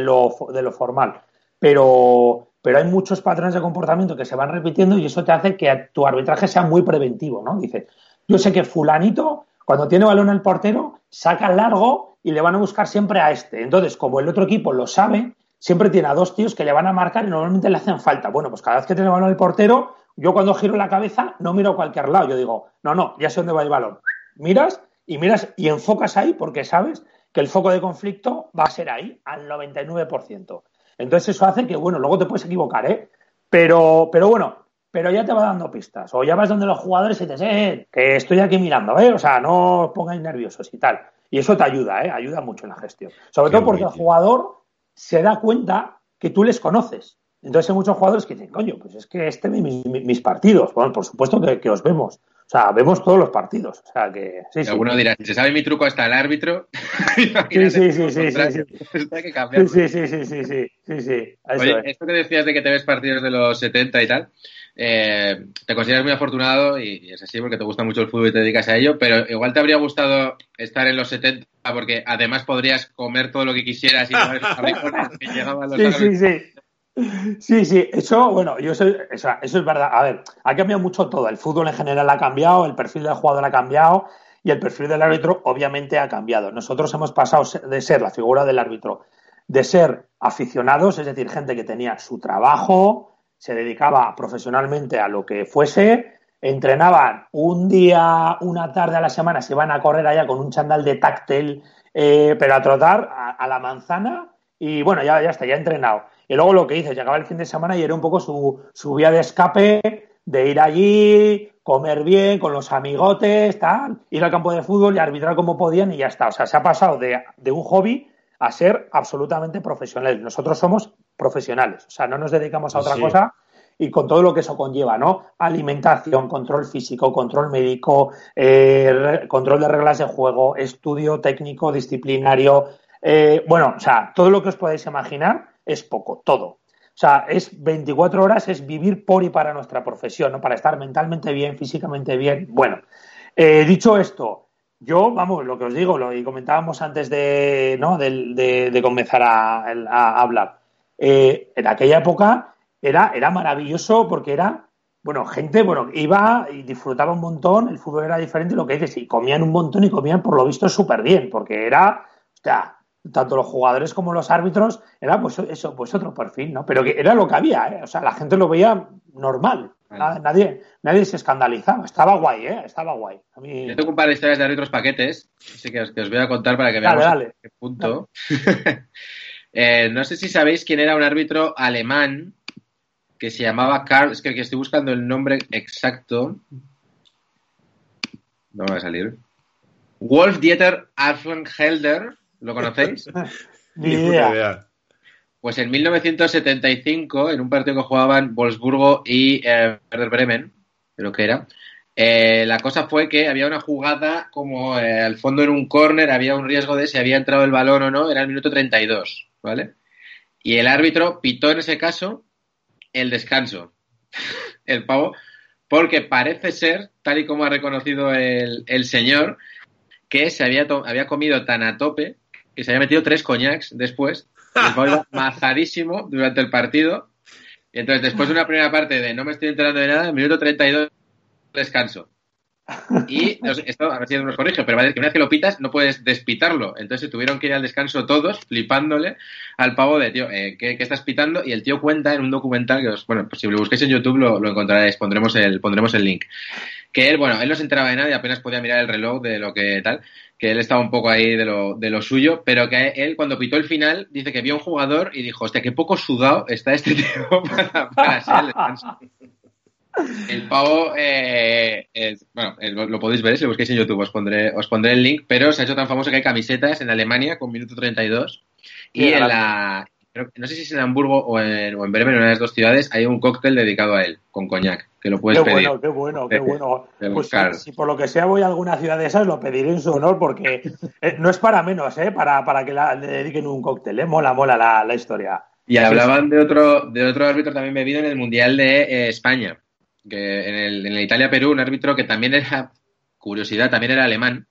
lo, de lo formal. Pero, pero hay muchos patrones de comportamiento que se van repitiendo y eso te hace que tu arbitraje sea muy preventivo, ¿no? Dice, yo sé que fulanito cuando tiene balón el portero, saca largo y le van a buscar siempre a este. Entonces, como el otro equipo lo sabe, siempre tiene a dos tíos que le van a marcar y normalmente le hacen falta. Bueno, pues cada vez que tiene balón el portero, yo cuando giro la cabeza no miro a cualquier lado. Yo digo, no, no, ya sé dónde va el balón. Miras y miras y enfocas ahí porque sabes que el foco de conflicto va a ser ahí al 99%. Entonces eso hace que, bueno, luego te puedes equivocar, ¿eh? Pero, pero bueno, pero ya te va dando pistas. O ya vas donde los jugadores y te dices, eh, que estoy aquí mirando, ¿eh? O sea, no os pongáis nerviosos y tal. Y eso te ayuda, ¿eh? Ayuda mucho en la gestión. Sobre todo porque el jugador se da cuenta que tú les conoces. Entonces hay muchos jugadores que dicen, coño, pues es que este mis, mis partidos. Bueno, por supuesto que, os vemos. O sea, vemos todos los partidos. O sea que. Sí, Alguno dirá, se sabe mi truco hasta el árbitro. [laughs] sí, sí, sí, sí, sí, [laughs] que cambiar. Sí, sí, sí, sí, sí, sí, sí. Oye, esto que decías de que te ves partidos de los 70 y tal, eh, te consideras muy afortunado y, es así porque te gusta mucho el fútbol y te dedicas a ello, pero igual te habría gustado estar en los 70 porque además podrías comer todo lo que quisieras y no [laughs] que llegaban los sí, sí, sí. Sí, sí, eso, bueno, yo eso, eso, es verdad. A ver, ha cambiado mucho todo. El fútbol en general ha cambiado, el perfil del jugador ha cambiado y el perfil del árbitro obviamente ha cambiado. Nosotros hemos pasado de ser la figura del árbitro, de ser aficionados, es decir, gente que tenía su trabajo, se dedicaba profesionalmente a lo que fuese, entrenaban un día, una tarde a la semana, se iban a correr allá con un chandal de táctil, eh, pero a trotar a, la manzana y bueno, ya, ya está, ya entrenado. Y luego lo que hice, llegaba el fin de semana y era un poco su, su vía de escape, de ir allí, comer bien con los amigotes, tal, ir al campo de fútbol y arbitrar como podían y ya está. O sea, se ha pasado de, de un hobby a ser absolutamente profesional. Nosotros somos profesionales, o sea, no nos dedicamos a otra Sí. cosa y con todo lo que eso conlleva, ¿no? Alimentación, control físico, control médico, eh, control de reglas de juego, estudio técnico, disciplinario. eh, bueno, o sea, todo lo que os podáis imaginar es poco, todo. O sea, es 24 horas, es vivir por y para nuestra profesión, ¿no? Para estar mentalmente bien, físicamente bien. Bueno, eh, dicho esto, yo, vamos, lo que os digo, lo y comentábamos antes de, ¿no? de, de comenzar a, a hablar. Eh, en aquella época era, era maravilloso porque era, bueno, gente, bueno, iba y disfrutaba un montón, el fútbol era diferente, lo que dices, y comían un montón y comían por lo visto súper bien, porque era, o sea, tanto los jugadores como los árbitros, era pues eso, pues otro perfil, ¿no? Pero que era lo que había, ¿eh? O sea, la gente lo veía normal, Vale. Nadie, nadie se escandalizaba, estaba guay, ¿eh? Estaba guay. A mí... Yo tengo un par de historias de árbitros paquetes, así que os, que os voy a contar para que veamos dale. qué punto. [laughs] Eh, no sé si sabéis quién era un árbitro alemán que se llamaba Karl, es que, que estoy buscando el nombre exacto. No me va a salir. Wolf Dieter Helder, ¿lo conocéis? [laughs] Ni idea. idea. Pues en 1975, en un partido que jugaban Wolfsburgo y eh, Bremen, creo que era, eh, la cosa fue que había una jugada como eh, al fondo en un córner, había un riesgo de si había entrado el balón o no, era el minuto 32, ¿vale? Y el árbitro pitó en ese caso el descanso, [laughs] el pavo, porque parece ser, tal y como ha reconocido el, el señor, que se había, to- había comido tan a tope que se había metido tres coñacs después. iba [laughs] mazadísimo durante el partido. Y entonces, después de una primera parte de no me estoy enterando de nada, en minuto 32 descanso. Y no sé, esto a ver si nos corrige, pero vale que una vez que lo pitas no puedes despitarlo. Entonces tuvieron que ir al descanso todos, flipándole al pavo de tío, eh, ¿qué, qué estás pitando? Y el tío cuenta en un documental que os, bueno, pues si lo busquéis en YouTube lo, lo encontraréis, pondremos el, pondremos el link. Que él, bueno, él no se enteraba de nada y apenas podía mirar el reloj de lo que tal, que él estaba un poco ahí de lo, de lo suyo, pero que él cuando pitó el final dice que vio un jugador y dijo, hostia, qué poco sudado está este [laughs] tío para, para ser el descanso. El pavo, eh, es- bueno, lo, podéis ver si lo busquáis en YouTube, os pondré, os pondré el link, pero se ha hecho tan famoso que hay camisetas en Alemania con minuto 32 y en la, no sé si es en Hamburgo o en, o en Bremen, en una de las dos ciudades, hay un cóctel dedicado a él, con coñac, que lo puedes Qué pedir. bueno, qué bueno, qué bueno. Pues si, por lo que sea voy a alguna ciudad de esas, lo pediré en su honor porque eh, no es para menos, ¿eh? Para, para que la- le dediquen un cóctel, ¿eh? Mola, mola la, la historia. Y hablaban de otro, de otro árbitro también bebido en el Mundial de eh, España, que en el, en el Italia-Perú, un árbitro que también era, curiosidad, también era alemán.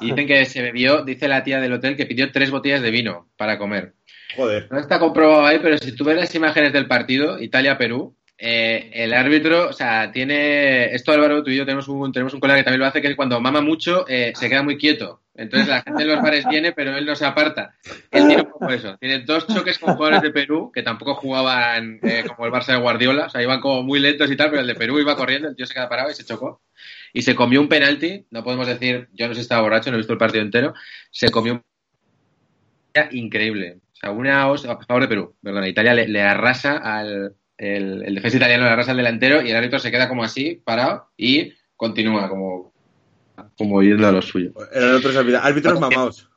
Y dicen que se bebió, dice la tía del hotel, que pidió tres botellas de vino para comer. Joder. No está comprobado ahí, pero si tú ves las imágenes del partido, Italia-Perú, eh, el árbitro, o sea, tiene. Esto, Álvaro, tú y yo tenemos un, tenemos un colega que también lo hace, que cuando mama mucho, eh, se queda muy quieto. Entonces la gente en los bares viene, pero él no se aparta. Él tiene un poco eso. Tiene dos choques con jugadores de Perú, que tampoco jugaban eh, como el Barça de Guardiola, o sea, iban como muy lentos y tal, pero el de Perú iba corriendo, el tío se queda parado y se chocó. Y se comió un penalti, no podemos decir, yo no sé si estaba borracho, no he visto el partido entero, se comió un increíble. O sea, una os a favor de Perú, perdón, Italia le arrasa al el, el defensa italiano le arrasa al delantero y el árbitro se queda como así, parado, y continúa como, como yendo a lo suyo. Eran otros árbitros, árbitros mamados.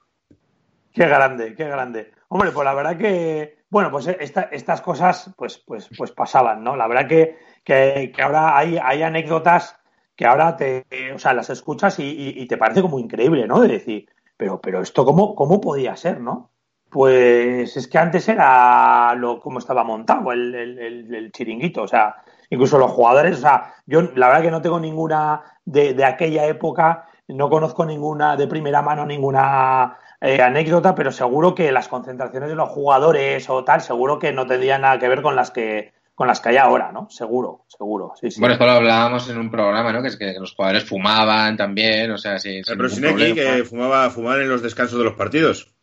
Qué grande, qué grande. Hombre, pues la verdad que, bueno, pues esta- estas cosas pues, pues, pues pasaban, ¿no? La verdad que, que, que ahora hay, hay anécdotas que ahora te, o sea, las escuchas y, y- y te parece como increíble, ¿no? De decir, pero, pero esto cómo, cómo podía ser, ¿no? Pues es que antes era lo cómo estaba montado el, el- el- el chiringuito, o sea, incluso los jugadores, o sea, yo la verdad que no tengo ninguna de, de aquella época, no conozco ninguna de primera mano, ninguna eh, anécdota, pero seguro que las concentraciones de los jugadores o tal, seguro que no tendrían nada que ver con las que con las que hay ahora, ¿no? Seguro, seguro, sí, sí. Bueno, esto lo hablábamos en un programa, ¿no? Que es que los jugadores fumaban también, o sea, sí. Pero sin aquí que fumaba, fumaban en los descansos de los partidos.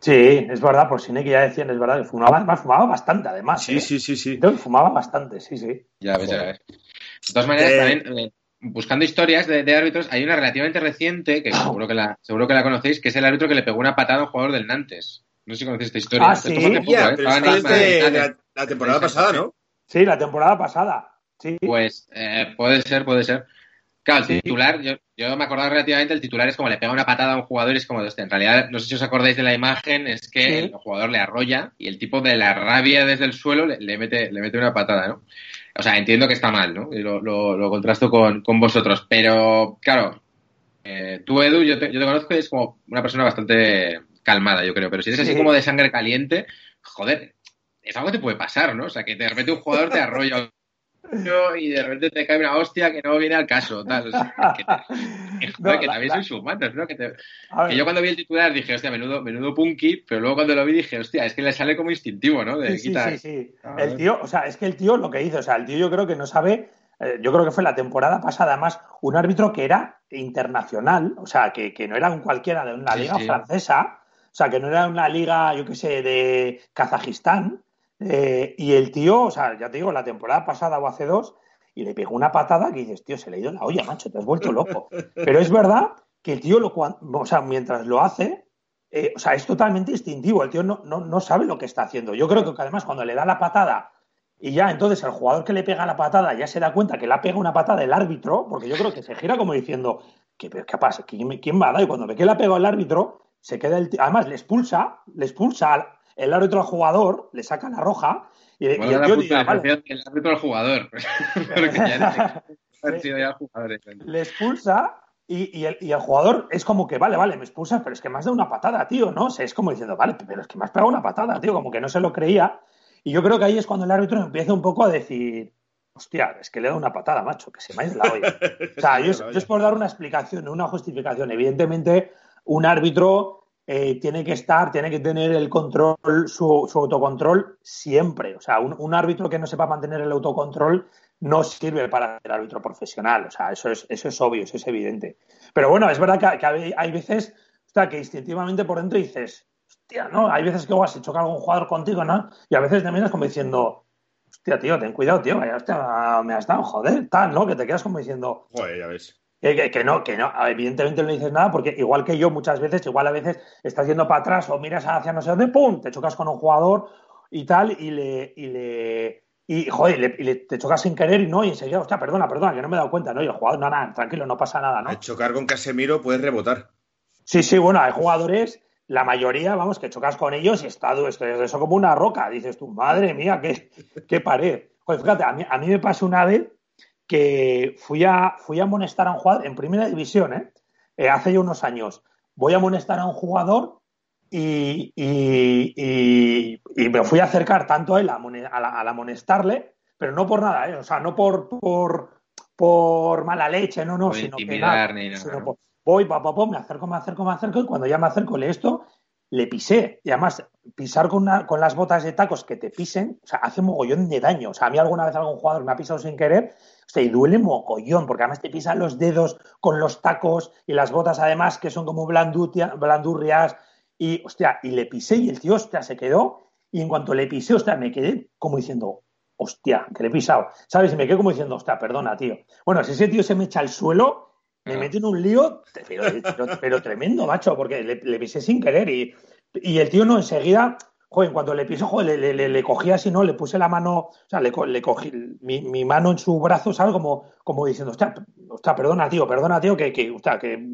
Sí, es verdad, por cine que ya decían, es verdad, que fumaba, fumaba bastante, además. Sí, ¿eh? sí, sí, sí. Que fumaba bastante, sí, sí. Ya ves, ya ves. De todas maneras, Eh, también, eh, buscando historias de, de árbitros, hay una relativamente reciente, que seguro que, la, seguro que la conocéis, que es el árbitro que le pegó una patada a un jugador del Nantes. No sé si conocéis esta historia. Ah, sí. poco, ¿eh? pero de la- temporada pasada. ¿no? Sí, la temporada pasada. Sí. Pues eh, puede ser, puede ser. Claro, el Sí. titular, yo, yo me acordaba relativamente, el titular es como le pega una patada a un jugador y es como, en realidad, no sé si os acordáis de la imagen, es que Sí. el jugador le arrolla y el tipo de la rabia desde el suelo le, le mete, le mete una patada, ¿no? O sea, entiendo que está mal, ¿no? Y lo, lo, lo contrasto con, con vosotros, pero claro, eh, tú, Edu, yo te, yo te conozco y es como una persona bastante calmada, yo creo, pero si eres así Sí. como de sangre caliente, joder, es algo que te puede pasar, ¿no? O sea, que de repente un jugador te arrolla y de repente te cae una hostia que no viene al caso, tal. O sea, que, te- que, [laughs] joder, No, que la- también la- sois humanos, ¿no? Que, te- que yo cuando vi el titular dije, hostia, menudo, menudo punky, pero luego cuando lo vi dije, hostia, es que le sale como instintivo, ¿no? De Sí, sí, sí, sí. El tío, o sea, es que el tío lo que hizo, o sea, el tío yo creo que no sabe, eh, yo creo que fue la temporada pasada, además, un árbitro que era internacional, o sea, que, que no era un cualquiera de una Sí, liga sí. francesa, o sea, que no era una liga, yo qué sé, de Kazajistán, eh, y el tío, o sea, ya te digo, la temporada pasada o hace dos, y le pegó una patada que dices, tío, se le ha ido la olla, macho, te has vuelto loco. Pero es verdad que el tío, lo, o sea, mientras lo hace, eh, o sea, es totalmente instintivo. El tío no, no, no sabe lo que está haciendo. Yo creo que además cuando le da la patada y ya entonces el jugador que le pega la patada ya se da cuenta que le ha pegado una patada el árbitro, porque yo creo que se gira como diciendo, ¿qué, qué pasa? ¿Quién, quién va a dar? Y cuando ve que le ha pegado el árbitro, se queda el tío- Además, le expulsa, le expulsa al- el árbitro al jugador, le saca la roja y, y el la tío dice, vale, del árbitro al jugador. [laughs] Porque ya no [laughs] han sido ya jugadores. le expulsa y, y el, y el jugador es como que, vale, vale, me expulsas, pero es que me has dado una patada, tío, ¿no? O sea, es como diciendo, vale, pero es que me has pegado una patada, tío, como que no se lo creía. Y yo creo que ahí es cuando el árbitro empieza un poco a decir, hostia, es que le he dado una patada, macho, que se me ha [laughs] ido la olla. O sea, yo, yo es por dar una explicación, una justificación. Evidentemente, un árbitro eh, tiene que estar, tiene que tener el control, su, autocontrol siempre. O sea, un, árbitro que no sepa mantener el autocontrol no sirve para ser árbitro profesional. O sea, eso es, eso es obvio, eso es evidente. Pero bueno, es verdad que, hay, veces o sea, que instintivamente por dentro dices, hostia, ¿no? Hay veces que igual se choca algún jugador contigo, ¿no? Y a veces también es como diciendo, hostia, tío, ten cuidado, tío, vaya, hostia, me has dado, joder, tal, ¿no? Que te quedas como diciendo, Joder, ya ves. Que, que- que no, que no, evidentemente no dices nada porque igual que yo muchas veces, igual a veces estás yendo para atrás o miras hacia no sé dónde, ¡pum! Te chocas con un jugador y tal y le... Y le y, joder, y le- y le- te chocas sin querer y no, y enseguida, hostia, perdona, perdona, que no me he dado cuenta, ¿no? Y el jugador, no, nada, tranquilo, no pasa nada, ¿no? Al chocar con Casemiro puedes rebotar. Sí, sí, bueno, hay jugadores, la mayoría, vamos, que chocas con ellos y está esto, eso como una roca. Dices tú, madre mía, qué, qué pared. Joder, fíjate, a mí, a mí me pasó una vez que fui a, fui a amonestar a un jugador en primera división, ¿eh? Eh, hace ya unos años. Voy a amonestar a un jugador y, y- y- y me fui a acercar tanto a él al amonestarle, pero no por nada, ¿eh? O sea, no por, por, por mala leche, no, no, Por sino que nada, nada, por- voy, pa, pa, pa, me acerco, me acerco, me acerco, y cuando ya me acerco le esto, le pisé. Y además, pisar con, una- con las botas de tacos que te pisen, o sea, hace mogollón de daño. O sea, a mí alguna vez algún jugador me ha pisado sin querer, o sea, y duele mogollón, porque además te pisan los dedos con los tacos y las botas además que son como blandurrias. Y, hostia, y le pisé y el tío, hostia, se quedó. Y en cuanto le pisé, hostia, me quedé como diciendo, hostia, que le he pisado. ¿Sabes? Y me quedé como diciendo, hostia, perdona, tío. Bueno, si ese tío se me echa al suelo, me Ah. mete en un lío, pero, pero- pero tremendo, macho, porque le, le pisé sin querer y, y el tío no enseguida, joder, en cuanto le pisó, joder, le, le- le- cogí así, ¿no? Le puse la mano, o sea, le, co- le cogí mi, mi mano en su brazo, ¿sabes? Como, como diciendo, hostia, hostia, perdona, tío, perdona, tío, que, que, hostia, que,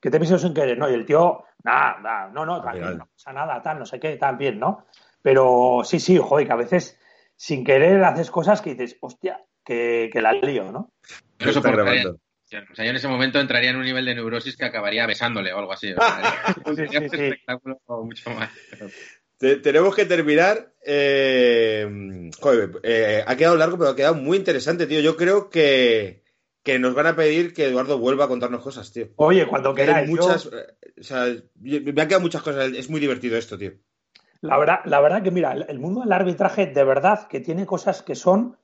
que te he pisado sin querer, ¿no? Y el tío, nada, nada, no, no, tranquilo, final. no pasa nada, tal, no sé qué, tal, bien, ¿no? Pero sí, sí, joder, que a veces sin querer haces cosas que dices, hostia, que, que la lío, ¿no? Está soportaría- grabando. O sea, yo en ese momento entraría en un nivel de neurosis que acabaría besándole o algo así. O sea, Sí, [laughs] sería sí, un sí. espectáculo mucho más. Te- tenemos que terminar. eh, joder, eh, ha quedado largo, pero ha quedado muy interesante, tío. Yo creo que, que nos van a pedir que Eduardo vuelva a contarnos cosas, tío. Oye, cuando queráis, yo- muchas, eh, o sea, yo- me han quedado muchas cosas. Es muy divertido esto, tío. La verdad, la verdad que, mira, el el mundo del arbitraje de verdad que tiene cosas que son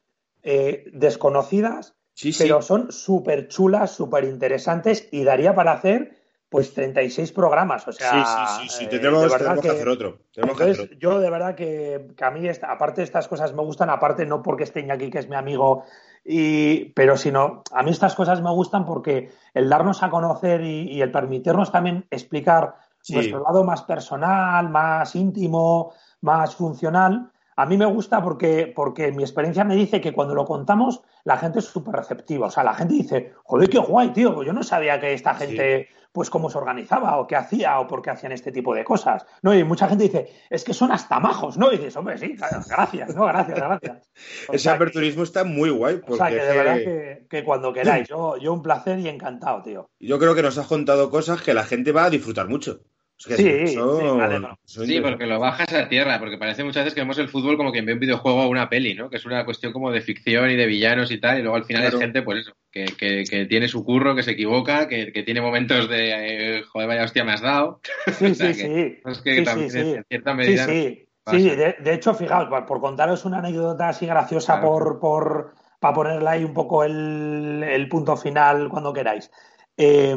eh, desconocidas, Sí, sí. pero son súper chulas, súper interesantes y daría para hacer pues 36 programas. O sea, sí, sí, sí, sí. eh, tenemos, tenemos que, hacer otro. Tenemos que hacer Entonces, otro. yo de verdad que, que a mí, esta- aparte de estas cosas me gustan, aparte no porque esté aquí, que es mi amigo, y, pero sino, a mí estas cosas me gustan porque el darnos a conocer y, y el permitirnos también explicar Sí. nuestro lado más personal, más íntimo, más funcional, a mí me gusta porque, porque mi experiencia me dice que cuando lo contamos la gente es súper receptiva. O sea, la gente dice, joder, qué guay, tío, pues yo no sabía que esta Sí. gente, pues cómo se organizaba o qué hacía o por qué hacían este tipo de cosas. ¿no? Y mucha gente dice, es que son hasta majos, ¿no? Y dices, hombre, sí, gracias, ¿no? Gracias, gracias. [laughs] O Ese que- aperturismo está muy guay. Porque o sea, que de verdad que, que cuando queráis, yo, yo un placer y encantado, tío. yo creo que nos has contado cosas que la gente va a disfrutar mucho. Es que Sí, sí, alegro. eso Sí, porque lo bajas a tierra, porque parece muchas veces que vemos el fútbol como quien ve un videojuego o una peli, ¿no? Que es una cuestión como de ficción y de villanos y tal, y luego al final Claro. es gente, pues eso, que, que, que tiene su curro, que se equivoca, que, que tiene momentos de, eh, joder, vaya hostia me has dado. [laughs] Sí, O sea sí, que- sí. Es que Sí, también sí, en sí. cierta Sí, medida... sí. pasa. Sí, de, de hecho, fijaos, por, por contaros una anécdota así graciosa Claro. por, por, para ponerle ahí un poco el, el punto final cuando queráis. Eh,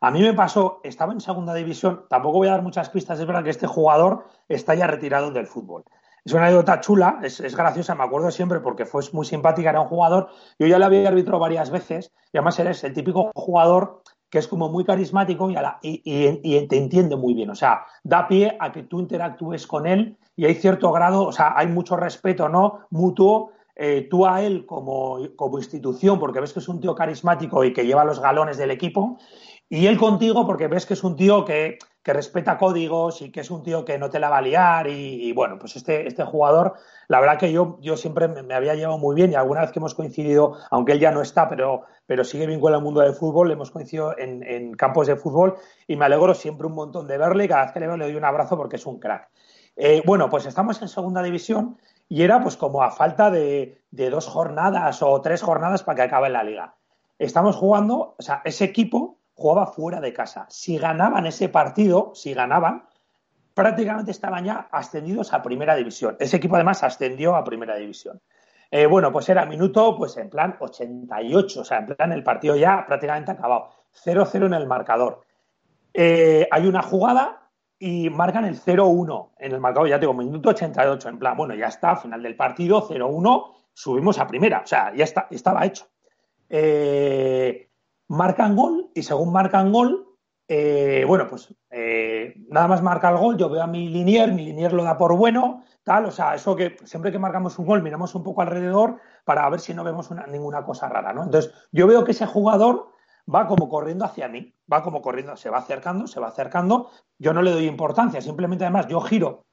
a mí me pasó, estaba en segunda división, tampoco voy a dar muchas pistas, es verdad que este jugador está ya retirado del fútbol. Es una anécdota chula, es, es graciosa, me acuerdo siempre porque fue muy simpática, era un jugador, yo ya le había arbitrado varias veces, y además eres el típico jugador que es como muy carismático y, a la- y te entiende muy bien. O sea, da pie a que tú interactúes con él y hay cierto grado, o sea, hay mucho respeto, ¿no? Mutuo, eh, tú a él como, como institución, porque ves que es un tío carismático y que lleva los galones del equipo, y él contigo porque ves que es un tío que, que respeta códigos y que es un tío que no te la va a liar. Y, bueno, pues este, este jugador, la verdad que yo, yo siempre me, había llevado muy bien y alguna vez que hemos coincidido, aunque él ya no está, pero, pero sigue vinculado al mundo del fútbol, hemos coincidido en, en campos de fútbol y me alegro siempre un montón de verle y cada vez que le veo le doy un abrazo porque es un crack. Eh, bueno, pues estamos en segunda división y era pues como a falta de, dos jornadas o tres jornadas para que acabe la liga. Estamos jugando, o sea, ese equipo jugaba fuera de casa. Si ganaban ese partido, si ganaban, prácticamente estaban ya ascendidos a primera división. Ese equipo además ascendió a primera división. Eh, bueno, pues era minuto, pues en plan 88, o sea, en plan el partido ya prácticamente acabado. 0-0 en el marcador. Eh, hay una jugada y marcan el 0-1 en el marcador, ya te digo, minuto 88, en plan, bueno, ya está, final del partido, 0-1, subimos a primera, o sea, ya está, estaba hecho. Eh, marcan gol y según marcan gol, eh, bueno, pues eh, nada más marca el gol, yo veo a mi linier, mi linier lo da por bueno, tal, o sea, eso que siempre que marcamos un gol miramos un poco alrededor para ver si no vemos una- ninguna cosa rara, ¿no? Entonces, yo veo que ese jugador va como corriendo hacia mí, va como corriendo, se va acercando, se va acercando, yo no le doy importancia, simplemente además yo giro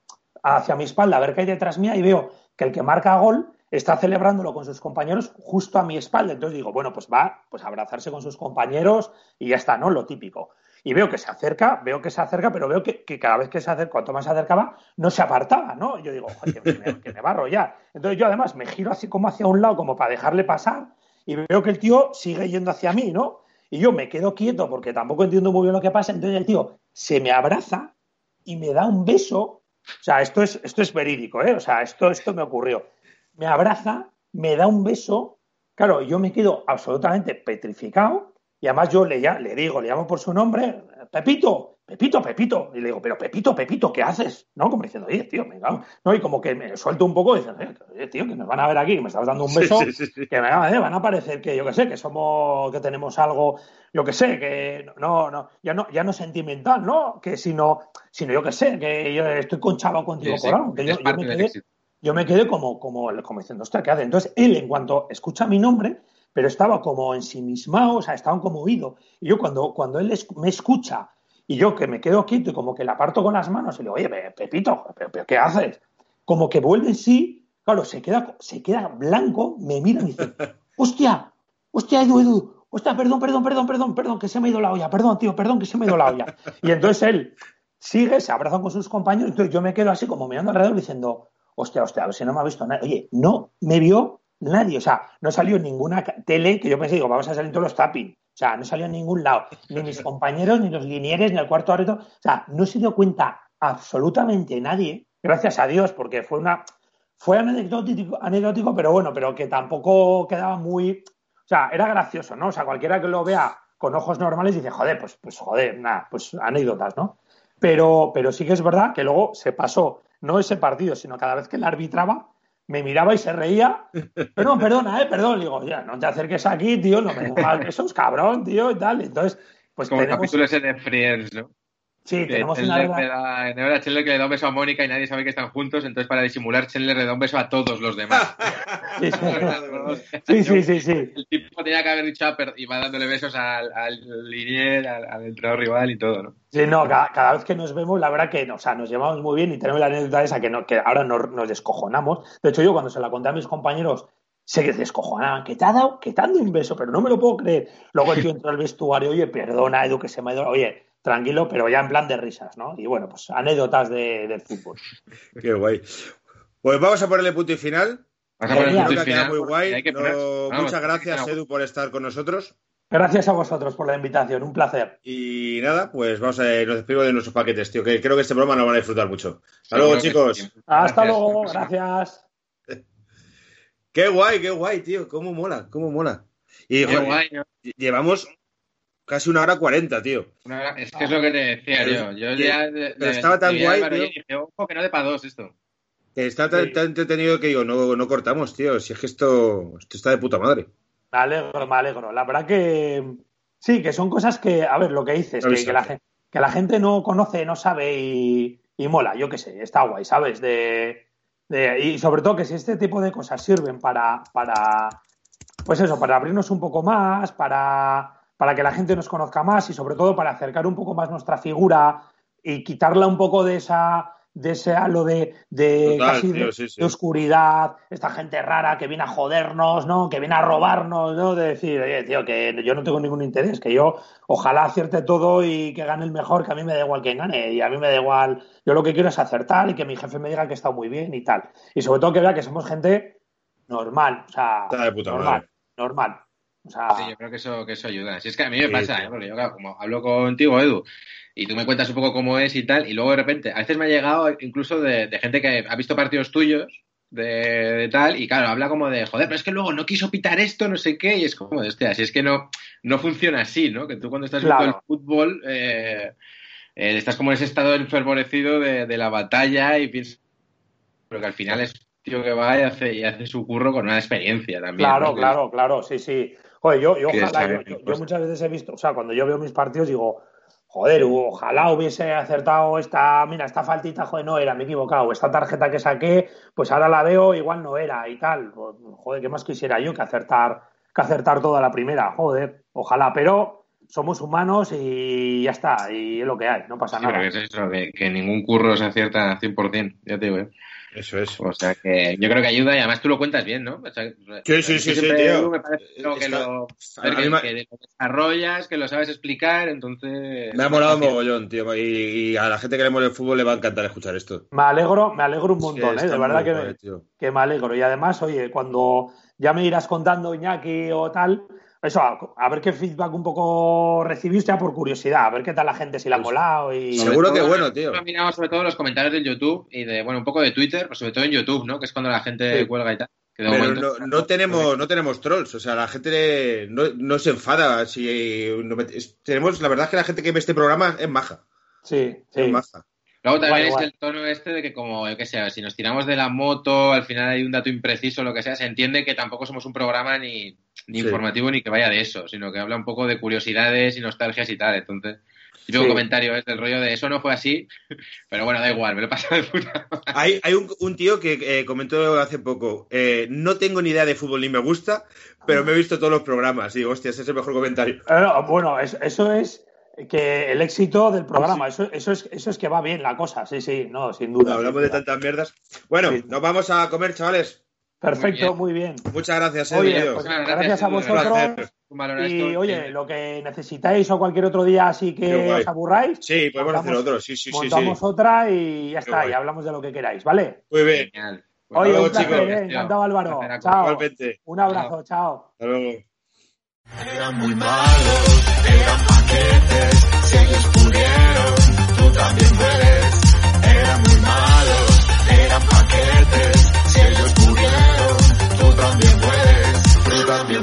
hacia mi espalda a ver qué hay detrás mía y veo que el que marca gol está celebrándolo con sus compañeros justo a mi espalda. Entonces digo, bueno, pues va pues a abrazarse con sus compañeros y ya está, ¿no? Lo típico. Y veo que se acerca, veo que se acerca, pero veo que, cada vez que se acerca, cuanto más se acercaba, no se apartaba, ¿no? Yo digo, "Joder, que, me, que me va a arrollar. Entonces yo además me giro así como hacia un lado, como para dejarle pasar, y veo que el tío sigue yendo hacia mí, ¿no? Y yo me quedo quieto porque tampoco entiendo muy bien lo que pasa. Entonces el tío se me abraza y me da un beso. O sea, esto es, esto es verídico, ¿eh? O sea, esto, esto me ocurrió. Me abraza, me da un beso. Claro, yo me quedo absolutamente petrificado. Y además yo le, le digo, le llamo por su nombre, Pepito, Pepito, Pepito. Y le digo, pero Pepito, Pepito, ¿qué haces? ¿No? Como diciendo, oye, tío, me cago. ¿No? Y como que me suelto un poco y dicen, oye, tío, que nos van a ver aquí, que me estás dando un beso sí, sí, sí. que me van a parecer que yo que sé, que somos, que tenemos algo, yo que sé, que no, no, ya no, ya no sentimental, ¿no? Que sino, sino yo que sé, que yo estoy conchado contigo por algo, que yo, me quedé, yo me quedé como, como, como diciendo, ostras, ¿qué hace? Entonces él, en cuanto escucha mi nombre, pero estaba como ensimismado, o sea, estaba como oído. Y yo cuando, cuando él me escucha y yo que me quedo quieto y como que la aparto con las manos y le digo, oye, Pe- Pepito, ¿pero, pero qué haces? Como que vuelve en sí, claro, se queda, se queda blanco, me mira y dice, [laughs] hostia, hostia, Edu, Edu, hostia, perdón, perdón, perdón, perdón, perdón, que se me ha ido la olla, perdón, tío, perdón, que se me ha ido la olla. Y entonces él sigue, se abraza con sus compañeros, entonces yo me quedo así como mirando alrededor diciendo, hostia, hostia, a ver si no me ha visto nadie. Oye, no me vio nadie, o sea, no salió ninguna tele que yo pensé, digo, vamos a salir todos los tapping. O sea, no salió en ningún lado, ni mis compañeros, ni los linieres, ni el cuarto árbitro. O sea, no se dio cuenta absolutamente nadie, gracias a Dios, porque fue una, fue anecdótico, anecdótico, pero bueno, pero que tampoco quedaba muy, o sea, era gracioso, ¿no? O sea, cualquiera que lo vea con ojos normales dice, joder, pues, pues joder, nada, pues anécdotas, ¿no? Pero, pero sí que es verdad que luego se pasó, no ese partido, sino cada vez que él arbitraba, me miraba y se reía. Perdón, perdona, eh, perdón. digo, ya, no te acerques aquí, tío, no me [laughs] digas que sos cabrón, tío, y tal. Entonces, pues Como tenemos... capítulo ese de Friends, ¿no? Sí, Que tenemos Chandler una... le da- en verdad, Chandler que le da un beso a Mónica y nadie sabe que están juntos, entonces para disimular Chandler le da un beso a todos los demás. [laughs] [laughs] Sí, sí, sí, sí, sí. El tipo tenía que haber dicho ah, y va dándole besos al, al linier, al, al entrenador rival y todo, ¿no? Sí, no, cada, cada vez que nos vemos, la verdad que o sea, nos llevamos muy bien y tenemos la anécdota esa que, no, que ahora nos, nos descojonamos. De hecho, yo cuando se la conté a mis compañeros, se descojonaban, que te ha dado, que te han dado un beso, pero no me lo puedo creer. Luego el tío entró al vestuario, oye, perdona, Edu, que se me ha ido, oye, tranquilo, pero ya en plan de risas, ¿no? Y bueno, pues anécdotas de, del fútbol. [laughs] Qué guay. Pues vamos a ponerle punto y final. Vas a poner Genial. punto Creo y que ha quedado final, muy porque guay. hay que No, poner- vamos, muchas gracias, Edu, por estar con nosotros. Gracias a vosotros por la invitación, un placer. Y nada, pues vamos a nos despedimos de nuestros paquetes, tío, que creo que este programa lo van a disfrutar mucho. Hasta luego, chicos. sí. Hasta Gracias. luego, gracias. [laughs] Qué guay, qué guay, tío. Cómo mola, cómo mola. Y Qué joder, guay, ¿no? llevamos casi una hora cuarenta, tío. Una hora- es que es lo que te decía yo. Yo Que- ya le- pero le- estaba tan guay, Álvaro y tío. dije, ojo, que no de para dos esto. Que está tan, Sí. tan entretenido que digo, no, no cortamos, tío. Si es que esto, esto está de puta madre. Me alegro, me alegro. La verdad que sí, que son cosas que, a ver, lo que dices, que, que la, que la gente no conoce, no sabe y, y mola, yo qué sé, está guay, ¿sabes? De, de- y sobre todo que si este tipo de cosas sirven para, para, pues eso, para abrirnos un poco más, para, para que la gente nos conozca más y sobre todo para acercar un poco más nuestra figura y quitarla un poco de esa de ese halo de, de Total, casi tío, de- sí, sí. de oscuridad, esta gente rara que viene a jodernos, ¿no? Que viene a robarnos, ¿no? De decir, oye, tío, que yo no tengo ningún interés, que yo ojalá acierte todo y que gane el mejor, que a mí me da igual quién gane, y a mí me da igual, yo lo que quiero es acertar y que mi jefe me diga que estado muy bien y tal. Y sobre todo que vea que somos gente normal, o sea, Está de puta normal, madre. normal. O sea, Sí, yo creo que eso, que eso ayuda. Si es que a mí me Sí, pasa, sí. ¿eh? porque yo, claro, como hablo contigo, Edu, y tú me cuentas un poco cómo es y tal, y luego de repente, a veces me ha llegado incluso de, de gente que ha visto partidos tuyos, de, de tal, y claro, habla como de, joder, pero es que luego no quiso pitar esto, no sé qué, y es como, hostia, si es que no, no funciona así, ¿no? Que tú cuando estás viendo el fútbol, eh, eh, estás como en ese estado enfervorecido de, de la batalla y piensas, pero que al final es un tío que va y hace, y hace su curro con una experiencia también. Claro, claro, claro, sí, sí. Joder, yo, yo ojalá, yo, yo- yo cosas. muchas veces he visto, o sea, cuando yo veo mis partidos digo, joder, ojalá hubiese acertado esta, mira, esta faltita, joder, no era, me he equivocado, esta tarjeta que saqué, pues ahora la veo, igual no era y tal. Pues, joder, ¿qué más quisiera yo que acertar, que acertar toda la primera? Joder, ojalá, pero somos humanos y ya está, y es lo que hay, no pasa Sí, nada. pero que es eso, que, que ningún curro se acierta 100%, ya te digo, ¿eh? Eso es. O sea, que yo creo que ayuda y además tú lo cuentas bien, ¿no? O sea, Sí, sí, sí, tío. Me parece que, Está- lo, a mí que, me- que lo desarrollas, que lo sabes explicar, entonces... Me ha molado mogollón, tío. Y, y a la gente que le mola el fútbol le va a encantar escuchar esto. Me alegro, me alegro un montón, Sí, ¿eh? De verdad que, me, tío. que me alegro. Y además, oye, cuando ya me irás contando, Iñaki o tal, eso, a, a ver qué feedback un poco recibís ya por curiosidad, a ver qué tal la gente, si la ha molado y... Seguro que bueno, tío. Miramos sobre todo los comentarios del YouTube y de, bueno, un poco de Twitter, pero sobre todo en YouTube, ¿no? Que es cuando la gente Sí. cuelga y tal. Que Pero momento- no, no tenemos, no tenemos trolls, o sea, la gente no, no se enfada. Si no es- tenemos, la verdad es que la gente que ve este programa es maja. Sí, Es sí. maja. Luego también Guay, es guay. el tono este de que como, yo qué sé, si nos tiramos de la moto, al final hay un dato impreciso, lo que sea, se entiende que tampoco somos un programa ni, ni Sí. informativo ni que vaya de eso, sino que habla un poco de curiosidades y nostalgias y tal. Entonces, yo Sí. un comentario es del rollo de eso no fue así, [laughs] pero bueno, da igual, me lo he pasado de puta madre. Hay, hay un, un tío que eh, comentó hace poco, eh, no tengo ni idea de fútbol ni me gusta, pero me he visto todos los programas. Y digo, hostia, ese es el mejor comentario. Eh, no, bueno, es- eso es que el éxito del programa, eso, eso, es, eso es que va bien la cosa, sí, sí, no, sin duda. Hablamos sin de tantas mierdas. Bueno, Sí. nos vamos a comer, chavales. Perfecto, muy bien. Muchas gracias, eh, Oye, pues Bueno, gracias a vosotros. Y oye, lo que necesitáis o cualquier otro día así que os aburráis, Sí, podemos montamos- hacer otro. Sí, sí, sí, sí. montamos otra y ya Qué está, guay. y hablamos de lo que queráis, ¿vale? Muy bien. Genial. Pues Oye, luego, un placer, chicos. eh, encantado Álvaro. Placer, Chao. Igualmente. Un abrazo, chao. Hasta luego. Eran muy malos, eran paquetes, si ellos pudieron, tú también puedes. Eran muy malos, eran paquetes,